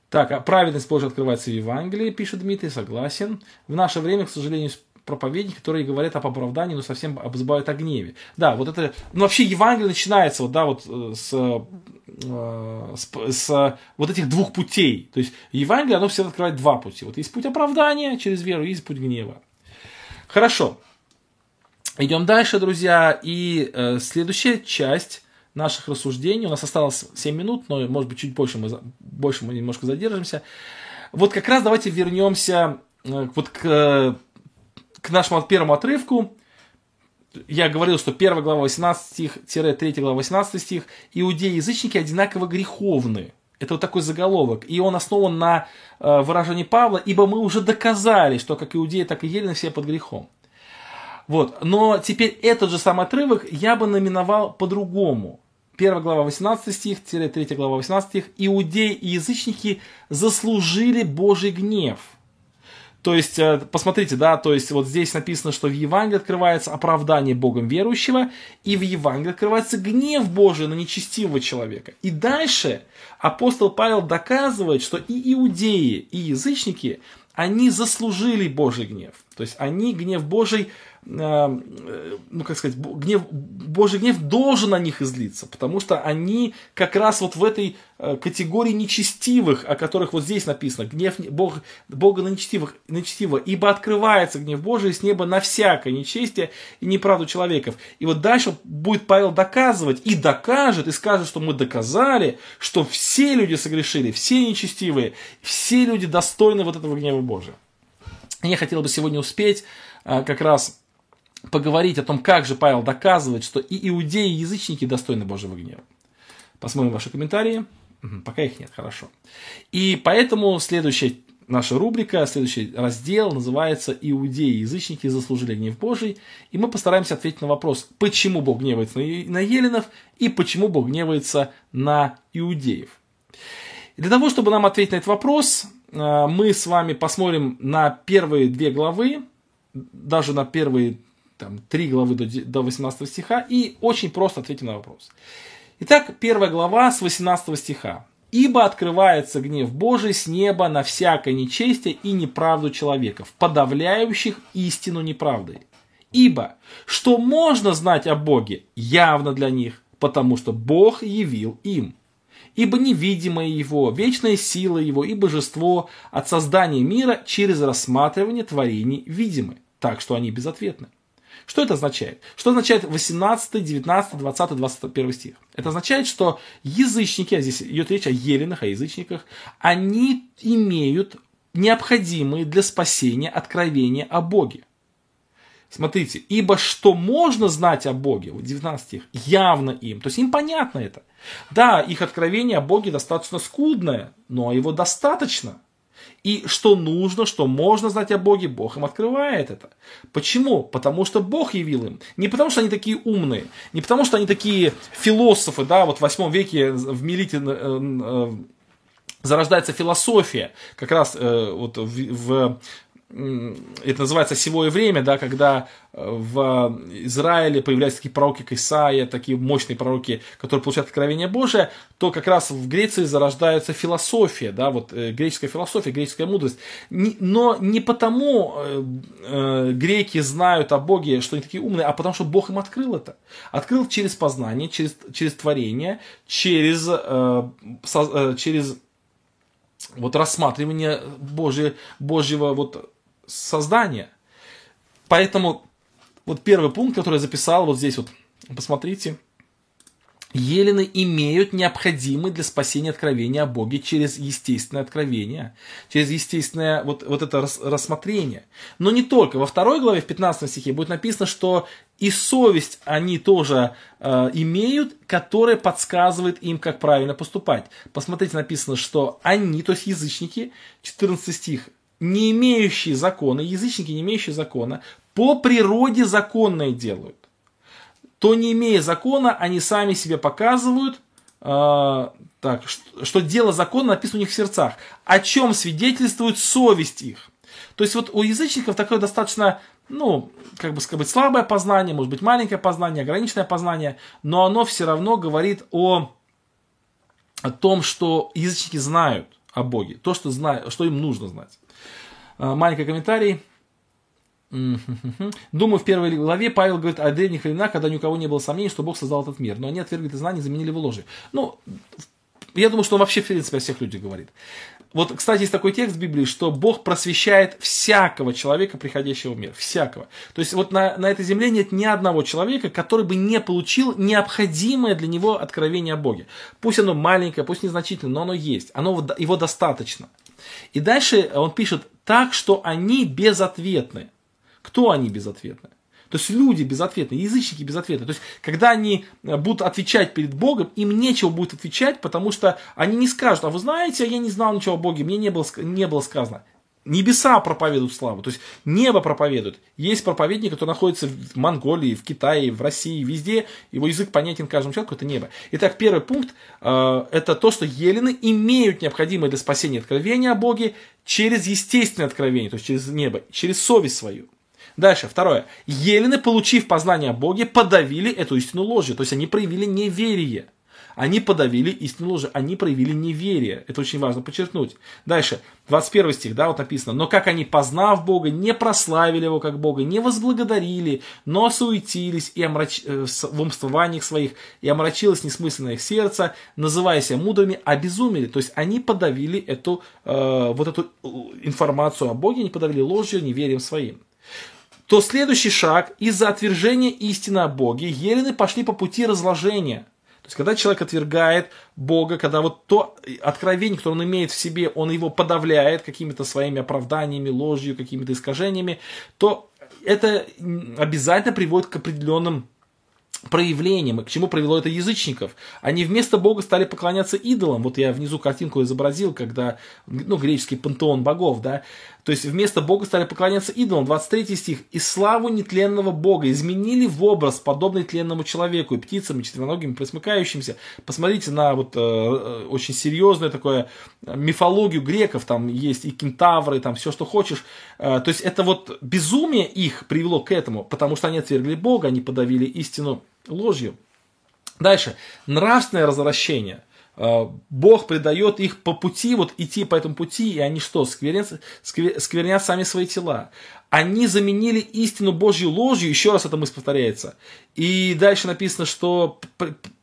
Так, а праведность Божия открывается в Евангелии, пишет Дмитрий, согласен. В наше время, к сожалению, проповедники, которые говорят об оправдании, но совсем забывают о гневе. Да, вот это, ну вообще Евангелие начинается вот, да, вот э, с, э, с, с вот этих двух путей. То есть Евангелие, оно всегда открывает два пути. Вот есть путь оправдания через веру, есть путь гнева. Хорошо. Идем дальше, друзья. И э, следующая часть наших рассуждений. У нас осталось 7 минут, но, может быть, чуть больше мы, больше мы немножко задержимся. Вот как раз давайте вернемся э, вот к к нашему первому отрывку, я говорил, что 1 глава 18 стих, 3 глава 18 стих, иудеи и язычники одинаково греховны. Это вот такой заголовок. И он основан на э, выражении Павла, ибо мы уже доказали, что как иудеи, так и елены все под грехом. Вот. Но теперь этот же самый отрывок я бы номиновал по-другому. 1 глава 18 стих, 3 глава 18 стих. Иудеи и язычники заслужили Божий гнев – то есть, э, посмотрите, да, то есть вот здесь написано, что в Евангелии открывается оправдание Богом верующего, и в Евангелии открывается гнев Божий на нечестивого человека. И дальше апостол Павел доказывает, что и иудеи, и язычники, они заслужили Божий гнев. То есть они гнев Божий ну как сказать, гнев, Божий гнев должен на них излиться, потому что они как раз вот в этой э, категории нечестивых, о которых вот здесь написано, гнев Бог, Бога на нечестивых, нечестивого, ибо открывается гнев Божий с неба на всякое нечестие и неправду человеков. И вот дальше будет Павел доказывать, и докажет, и скажет, что мы доказали, что все люди согрешили, все нечестивые, все люди достойны вот этого гнева Божия. Я хотел бы сегодня успеть э, как раз поговорить о том, как же Павел доказывает, что и иудеи, и язычники достойны Божьего гнева. Посмотрим ваши комментарии. пока их нет, хорошо. И поэтому следующая наша рубрика, следующий раздел называется «Иудеи и язычники заслужили гнев Божий». И мы постараемся ответить на вопрос, почему Бог гневается на еленов и почему Бог гневается на иудеев. И для того, чтобы нам ответить на этот вопрос, э, мы с вами посмотрим на первые две главы, даже на первые там, 3 главы до, до 18 стиха и очень просто ответим на вопрос. Итак, первая глава с 18 стиха. «Ибо открывается гнев Божий с неба на всякое нечестие и неправду человеков, подавляющих истину неправдой. Ибо что можно знать о Боге, явно для них, потому что Бог явил им. Ибо невидимое Его, вечная сила Его и божество от создания мира через рассматривание творений видимы, так что они безответны. Что это означает? Что означает 18, 19, 20, 21 стих? Это означает, что язычники, а здесь идет речь о еленах, о язычниках, они имеют необходимые для спасения откровения о Боге. Смотрите, ибо что можно знать о Боге, вот 19 стих, явно им, то есть им понятно это. Да, их откровение о Боге достаточно скудное, но его достаточно. И что нужно, что можно знать о Боге, Бог им открывает это. Почему? Потому что Бог явил им. Не потому что они такие умные, не потому что они такие философы, да, вот в 8 веке в Милите э, э, зарождается философия, как раз э, вот в, в это называется «севое время», да, когда э, в Израиле появляются такие пророки, как Исаия, такие мощные пророки, которые получают откровение Божие, то как раз в Греции зарождается философия, да, вот э, греческая философия, греческая мудрость. Но не потому э, греки знают о Боге, что они такие умные, а потому что Бог им открыл это. Открыл через познание, через, через творение, через, через вот рассматривание Божьего, Божьего вот создания. Поэтому вот первый пункт, который я записал вот здесь вот, посмотрите. Елены имеют необходимый для спасения откровения о Боге через естественное откровение, через естественное вот, вот это рассмотрение. Но не только. Во второй главе, в 15 стихе будет написано, что и совесть они тоже э, имеют, которая подсказывает им, как правильно поступать. Посмотрите, написано, что они, то есть язычники, 14 стих, не имеющие закона, язычники, не имеющие закона, по природе законное делают. То не имея закона, они сами себе показывают, э, так, что, что дело закона написано у них в сердцах, о чем свидетельствует совесть их. То есть вот у язычников такое достаточно, ну, как бы сказать, слабое познание, может быть маленькое познание, ограниченное познание, но оно все равно говорит о, о том, что язычники знают – о Боге, то, что, знаю, что им нужно знать. А, маленький комментарий. Думаю, в первой главе Павел говорит о древних временах, когда ни у кого не было сомнений, что Бог создал этот мир. Но они отвергли это знание и заменили его ложью. Ну, я думаю, что он вообще, в принципе, о всех людях говорит. Вот, кстати, есть такой текст в Библии, что Бог просвещает всякого человека, приходящего в мир. Всякого. То есть вот на, на этой земле нет ни одного человека, который бы не получил необходимое для него откровение о Боге. Пусть оно маленькое, пусть незначительное, но оно есть. Оно, его достаточно. И дальше он пишет так, что они безответны. Кто они безответны? То есть люди безответные, язычники безответные. То есть, когда они э, будут отвечать перед Богом, им нечего будет отвечать, потому что они не скажут, а вы знаете, я не знал ничего о Боге, мне не было, не было сказано. Небеса проповедуют славу, то есть небо проповедует. Есть проповедник, который находится в Монголии, в Китае, в России, везде. Его язык понятен каждому человеку, это небо. Итак, первый пункт э, это то, что елены имеют необходимое для спасения откровение о Боге через естественное откровение, то есть через небо, через совесть свою. Дальше, второе. Елены, получив познание о Боге, подавили эту истину ложью. То есть они проявили неверие. Они подавили истину ложи, они проявили неверие. Это очень важно подчеркнуть. Дальше, 21 стих, да, вот написано. Но как они, познав Бога, не прославили Его как Бога, не возблагодарили, но суетились и омрач... Э, в умствованиях своих, и омрачилось несмысленное их сердце, называя себя мудрыми, обезумели. То есть они подавили эту, э, вот эту э, информацию о Боге, они подавили ложью, неверием своим то следующий шаг из-за отвержения истины о Боге елены пошли по пути разложения. То есть, когда человек отвергает Бога, когда вот то откровение, которое он имеет в себе, он его подавляет какими-то своими оправданиями, ложью, какими-то искажениями, то это обязательно приводит к определенным проявлением, к чему привело это язычников. Они вместо Бога стали поклоняться идолам. Вот я внизу картинку изобразил, когда, ну, греческий пантеон богов, да. То есть вместо Бога стали поклоняться идолам. 23 стих. «И славу нетленного Бога изменили в образ, подобный тленному человеку, и птицам, и четвероногим, и присмыкающимся». Посмотрите на вот э, э очень серьезную такое э, мифологию греков. Там есть и кентавры, там все, что хочешь. Э, то есть это вот безумие их привело к этому, потому что они отвергли Бога, они подавили истину ложью. Дальше. Нравственное развращение. А, Бог предает их по пути, вот идти по этому пути, и они что, сквернят, сквернят сами свои тела. Они заменили истину Божью ложью, еще раз эта мысль повторяется. И дальше написано, что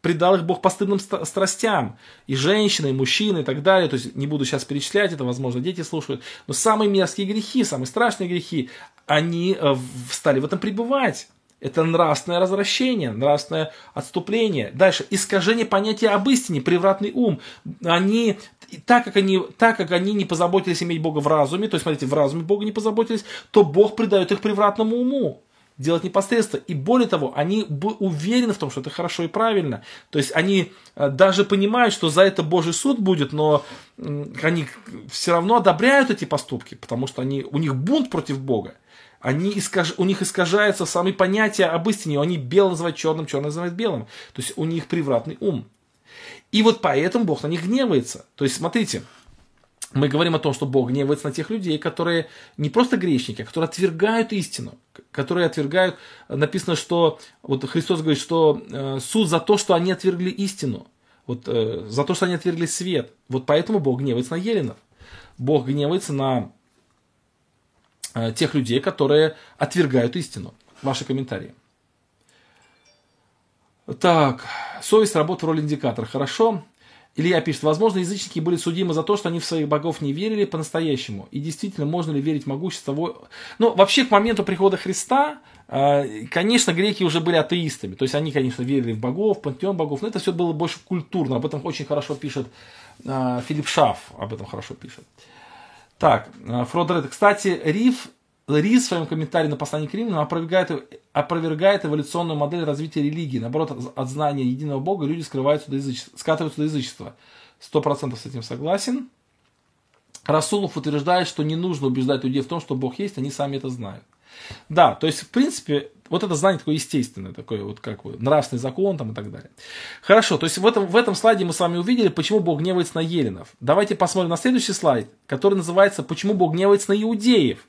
предал их Бог постыдным страстям. И женщины, и мужчины, и так далее. То есть не буду сейчас перечислять, это, возможно, дети слушают. Но самые мерзкие грехи, самые страшные грехи, они э, стали в этом пребывать. Это нравственное развращение, нравственное отступление. Дальше, искажение понятия об истине, превратный ум. Они, так как они, так как они не позаботились иметь Бога в разуме, то есть, смотрите, в разуме Бога не позаботились, то Бог придает их превратному уму делать непосредственно. И более того, они уверены в том, что это хорошо и правильно. То есть они э, даже понимают, что за это Божий суд будет, но они все равно одобряют эти поступки, потому что они, у них бунт против Бога они искаж... у них искажается самое понятие об истине, они белое называют черным, черное называют белым. То есть у них превратный ум. И вот поэтому Бог на них гневается. То есть смотрите, мы говорим о том, что Бог гневается на тех людей, которые не просто грешники, а которые отвергают истину, которые отвергают, написано, что вот Христос говорит, что э, суд за то, что они отвергли истину, вот э, за то, что они отвергли свет. Вот поэтому Бог гневается на еленов. Бог гневается на тех людей, которые отвергают истину. Ваши комментарии. Так, совесть работает в роли индикатора. Хорошо. Илья пишет, возможно, язычники были судимы за то, что они в своих богов не верили по-настоящему. И действительно, можно ли верить в могущество... Ну, вообще, к моменту прихода Христа, э, конечно, греки уже были атеистами. То есть, они, конечно, верили в богов, пантеон богов, но это все было больше культурно. Об этом очень хорошо пишет э, Филипп Шаф, об этом хорошо пишет. Так, э, Фрод. Кстати, Риф, Рис в своем комментарии на послание к Римлянам опровергает, опровергает эволюционную модель развития религии. Наоборот, от знания единого Бога люди скрываются до язычества, скатываются до язычества. Сто процентов с этим согласен. Расулов утверждает, что не нужно убеждать людей в том, что Бог есть, они сами это знают. Да, то есть, в принципе, вот это знание такое естественное, такое вот как бы нравственный закон там и так далее. Хорошо, то есть в этом, в этом слайде мы с вами увидели, почему Бог гневается на еленов. Давайте посмотрим на следующий слайд, который называется «Почему Бог гневается на иудеев».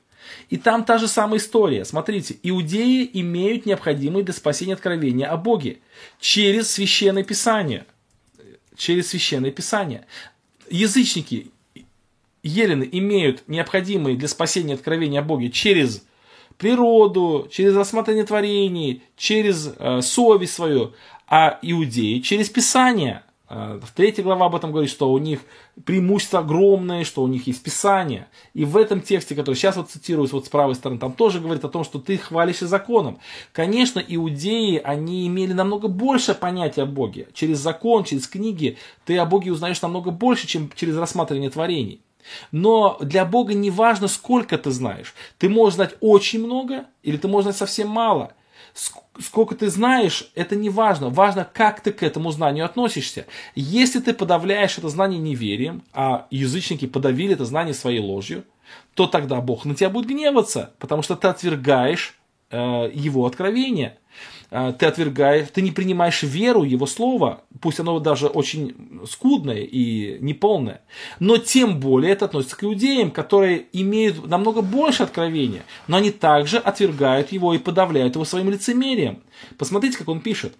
И там та же самая история. Смотрите, иудеи имеют необходимые для спасения откровения о Боге через священное писание. Через священное писание. Язычники елены имеют необходимые для спасения откровения о Боге через природу, через рассмотрение творений, через э, совесть свою, а иудеи через Писание. Э, в третьей глава об этом говорит, что у них преимущество огромное, что у них есть Писание. И в этом тексте, который сейчас вот цитируется вот с правой стороны, там тоже говорит о том, что ты хвалишься законом. Конечно, иудеи, они имели намного больше понятия о Боге. Через закон, через книги ты о Боге узнаешь намного больше, чем через рассматривание творений. Но для Бога не важно, сколько ты знаешь. Ты можешь знать очень много, или ты можешь знать совсем мало. Сколько ты знаешь, это не важно. Важно, как ты к этому знанию относишься. Если ты подавляешь это знание неверием, а язычники подавили это знание своей ложью, то тогда Бог на тебя будет гневаться, потому что ты отвергаешь э, его откровение. А, ты отвергаешь, ты не принимаешь веру Его Слова, пусть оно даже очень скудное и неполное, но тем более это относится к иудеям, которые имеют намного больше откровения, но они также отвергают его и подавляют его своим лицемерием. Посмотрите, как он пишет.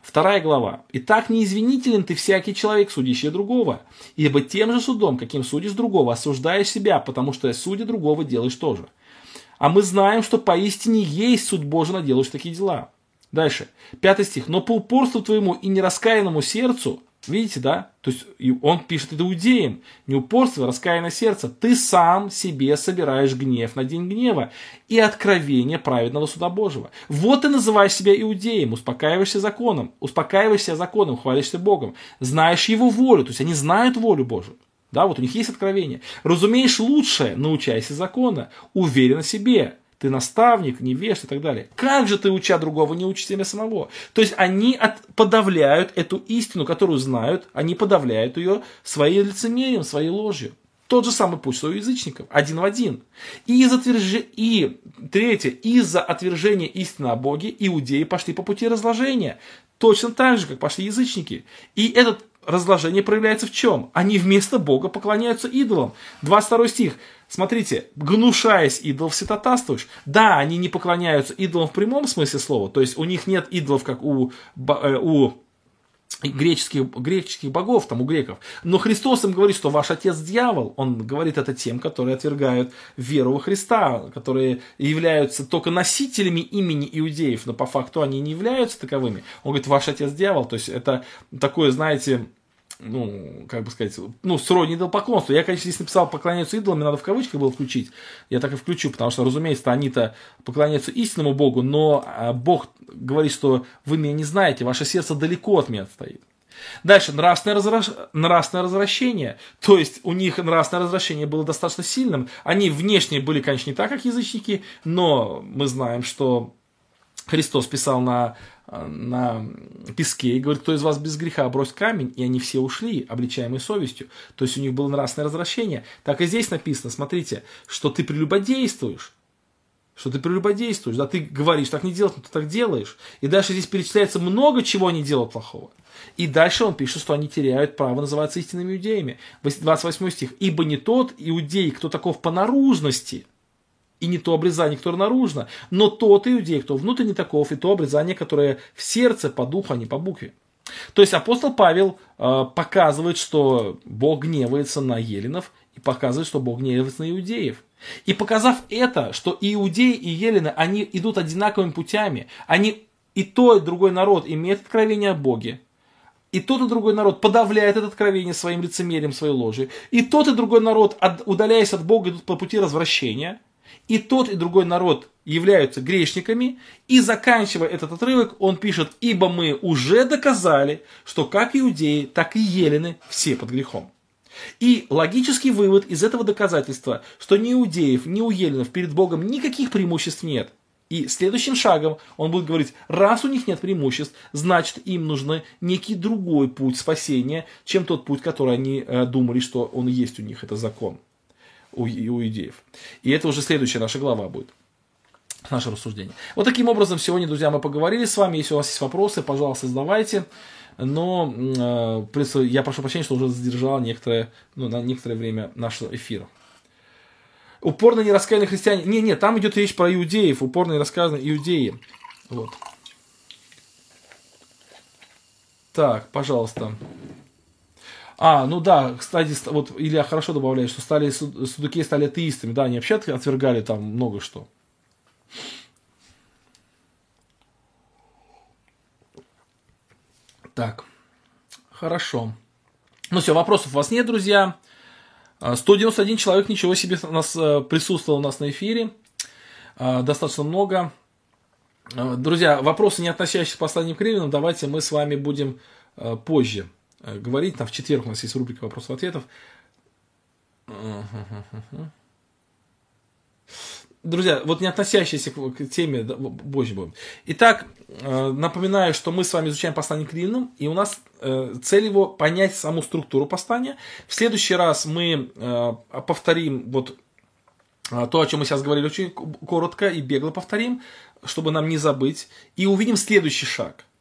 Вторая глава. «Итак, неизвинителен ты всякий человек, судящий другого, ибо тем же судом, каким судишь другого, осуждаешь себя, потому что судя другого делаешь тоже. А мы знаем, что поистине есть суд Божий, наделаешь такие дела. Дальше. Пятый стих. «Но по упорству твоему и нераскаянному сердцу Видите, да? То есть он пишет это иудеям. Не упорство, а раскаянное сердце. Ты сам себе собираешь гнев на день гнева и откровение праведного суда Божьего. Вот ты называешь себя иудеем, успокаиваешься законом, успокаиваешься законом, хвалишься Богом, знаешь его волю, то есть они знают волю Божию. Да, вот у них есть откровение. Разумеешь лучшее, научайся закона, уверен в себе, ты наставник, невест и так далее. Как же ты, уча другого, не учишь себя самого? То есть они от, подавляют эту истину, которую знают, они подавляют ее своим лицемерием, своей ложью. Тот же самый путь, что у язычников, один в один. И, из отверж... и третье, из-за отвержения истины о Боге иудеи пошли по пути разложения. Точно так же, как пошли язычники. И это разложение проявляется в чем? Они вместо Бога поклоняются идолам. 22 стих. Смотрите, гнушаясь идолов святотатствуешь. Да, они не поклоняются идолам в прямом смысле слова, то есть у них нет идолов, как у, э, у греческих, греческих богов, там, у греков. Но Христос им говорит, что ваш отец дьявол. Он говорит это тем, которые отвергают веру во Христа, которые являются только носителями имени иудеев, но по факту они не являются таковыми. Он говорит, ваш отец дьявол. То есть это такое, знаете, ну, как бы сказать, ну, сродни идолопоклонству. Я, конечно, здесь написал поклоняются идолам, надо в кавычках было включить. Я так и включу, потому что, разумеется, они-то поклоняются истинному Богу, но а, Бог говорит, что вы меня не знаете, ваше сердце далеко от меня стоит. Дальше, нравственное, развращ... нравственное развращение. То есть, у них нравственное развращение было достаточно сильным. Они внешне были, конечно, не так, как язычники, но мы знаем, что Христос писал на на песке и говорит, кто из вас без греха брось камень, и они все ушли, обличаемые совестью. То есть у них было нравственное развращение. Так и здесь написано, смотрите, что ты прелюбодействуешь. Что ты прелюбодействуешь, да, ты говоришь, так не делать, но ты так делаешь. И дальше здесь перечисляется много чего они делают плохого. И дальше он пишет, что они теряют право называться истинными иудеями. 28 стих. «Ибо не тот иудей, кто таков по наружности, и не то обрезание, которое наружно, но тот иудей, кто внутренне таков, и то обрезание, которое в сердце по духу, а не по букве. То есть апостол Павел э, показывает, что Бог гневается на еленов и показывает, что Бог гневается на иудеев. И показав это, что иудеи, и елены, они идут одинаковыми путями, они и то, и другой народ имеет откровение о Боге, и тот и другой народ подавляет это откровение своим лицемерием, своей ложью, и тот и другой народ, удаляясь от Бога, идут по пути развращения – и тот, и другой народ являются грешниками, и заканчивая этот отрывок, он пишет, ибо мы уже доказали, что как иудеи, так и елены все под грехом. И логический вывод из этого доказательства, что ни иудеев, ни у еленов перед Богом никаких преимуществ нет. И следующим шагом он будет говорить, раз у них нет преимуществ, значит им нужен некий другой путь спасения, чем тот путь, который они э, думали, что он есть у них, это закон у, у идеев. И это уже следующая наша глава будет наше рассуждение. Вот таким образом, сегодня, друзья, мы поговорили с вами. Если у вас есть вопросы, пожалуйста, задавайте. Но э, я прошу прощения, что уже задержал некоторое, ну, на некоторое время нашего эфира. Упорно не рассказаны христиане. Не, не, там идет речь про иудеев. Упорно не рассказаны иудеи. Вот. Так, пожалуйста. А, ну да, кстати, вот Илья хорошо добавляет, что стали, судуки стали атеистами. Да, они вообще отвергали там много что. Так, хорошо. Ну все, вопросов у вас нет, друзья. 191 а, человек, ничего себе, у нас э, присутствовал у нас на эфире. А, достаточно много. А, друзья, вопросы, не относящиеся к последним кривинам, давайте мы с вами будем э, позже э, говорить. Там в четверг у нас есть рубрика вопросов-ответов. Друзья, вот не относящиеся к, теме, да, позже будем. Итак, э, напоминаю, что мы с вами изучаем послание к римлянам, и у нас э, цель его понять саму структуру послания. В следующий раз мы э, повторим вот то, о чем мы сейчас говорили, очень коротко и бегло повторим, чтобы нам не забыть, и увидим следующий шаг –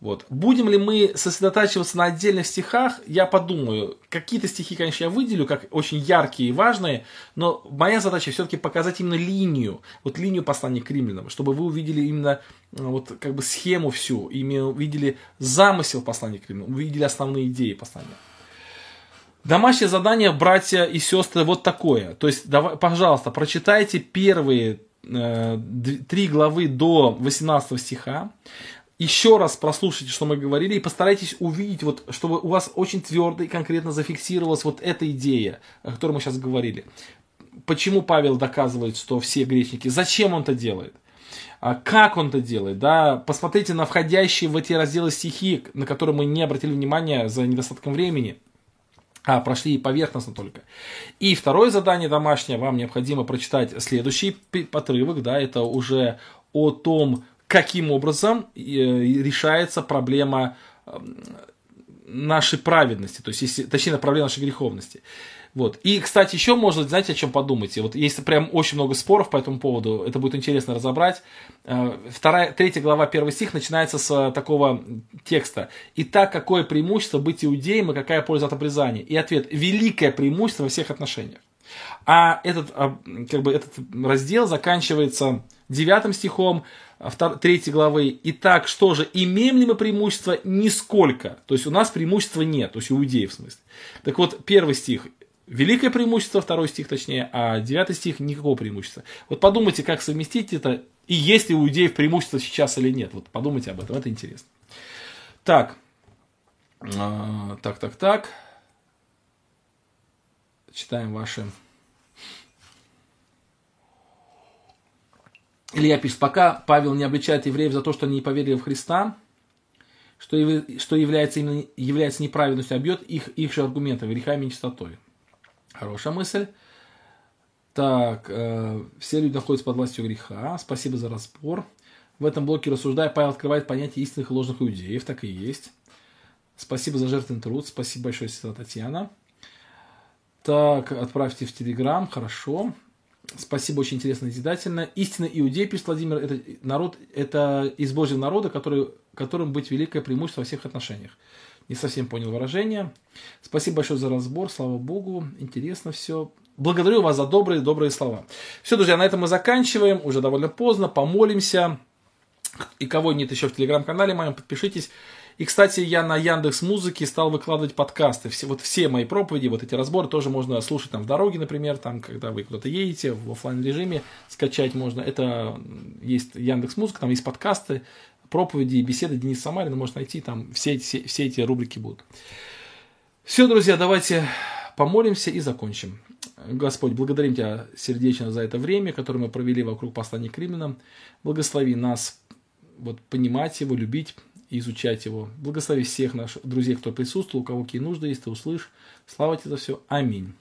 вот. Будем ли мы сосредотачиваться на отдельных стихах, я подумаю. Какие-то стихи, конечно, я выделю, как очень яркие и важные, но моя задача все-таки показать именно линию, вот линию послания к римлянам, чтобы вы увидели именно э, вот как бы схему всю, именно увидели замысел послания к римлянам, увидели основные идеи послания. Домашнее задание, братья и сестры, вот такое. То есть, давай, пожалуйста, прочитайте первые э, три главы до 18 стиха еще раз прослушайте, что мы говорили, и постарайтесь увидеть, вот, чтобы у вас очень твердо и конкретно зафиксировалась вот эта идея, о которой мы сейчас говорили. Почему Павел доказывает, что все грешники? Зачем он это делает? А как он это делает? Да? Посмотрите на входящие в эти разделы стихи, на которые мы не обратили внимания за недостатком времени. А, прошли поверхностно только. И второе задание домашнее, вам необходимо прочитать следующий отрывок, да, это уже о том, каким образом э, решается проблема эм, нашей праведности, то есть, если, точнее, проблема нашей греховности. Вот. И, кстати, еще можно, знаете, о чем подумайте? Вот есть прям очень много споров по этому поводу, это будет интересно разобрать. Э, вторая, третья глава, первый стих начинается с такого текста. «Итак, какое преимущество быть иудеем и какая польза от обрезания?» И ответ – великое преимущество во всех отношениях. А этот, как бы, этот раздел заканчивается девятым стихом, 3 главы. Итак, что же, имеем ли мы преимущество? Нисколько. То есть у нас преимущества нет, то есть у иудеев в смысле. Так вот, первый стих великое преимущество, второй стих точнее, а девятый стих никакого преимущества. Вот подумайте, как совместить это, и есть ли у иудеев преимущество сейчас или нет. Вот подумайте об этом, это интересно. Так, а, так, так, так. Читаем ваши Илья пишет, пока Павел не обличает евреев за то, что они не поверили в Христа, что, что является, именно, является неправедностью, а бьет их, их же аргументами, грехами и нечистотой. Хорошая мысль. Так, э, все люди находятся под властью греха. Спасибо за разбор. В этом блоке рассуждая, Павел открывает понятие истинных и ложных иудеев. Так и есть. Спасибо за жертвенный труд. Спасибо большое, сестра Татьяна. Так, отправьте в Телеграм. Хорошо. Спасибо, очень интересно и назидательно. Истинно иудей, пишет Владимир, это народ, это из Божьего народа, который, которым быть великое преимущество во всех отношениях. Не совсем понял выражение. Спасибо большое за разбор, слава Богу, интересно все. Благодарю вас за добрые, добрые слова. Все, друзья, на этом мы заканчиваем, уже довольно поздно, помолимся. И кого нет еще в телеграм-канале моем, подпишитесь. И, кстати, я на Яндекс Музыке стал выкладывать подкасты. Все, вот все мои проповеди, вот эти разборы тоже можно слушать там в дороге, например, там, когда вы куда-то едете, в офлайн режиме скачать можно. Это есть Яндекс Музыка, там есть подкасты, проповеди и беседы Дениса Самарина, можно найти, там все, все, все эти рубрики будут. Все, друзья, давайте помолимся и закончим. Господь, благодарим Тебя сердечно за это время, которое мы провели вокруг послания к римлянам. Благослови нас вот, понимать его, любить, изучать его. Благослови всех наших друзей, кто присутствовал, у кого какие нужды есть, ты услышь. Слава тебе за все. Аминь.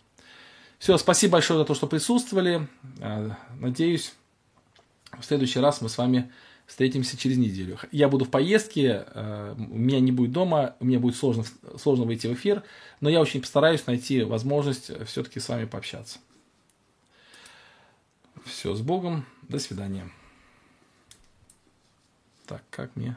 Все, спасибо большое за то, что присутствовали. А, надеюсь, в следующий раз мы с вами встретимся через неделю. Я буду в поездке, а, у меня не будет дома, мне будет сложно, сложно выйти в эфир, но я очень постараюсь найти возможность все-таки с вами пообщаться. Все, с Богом, до свидания. Так, как мне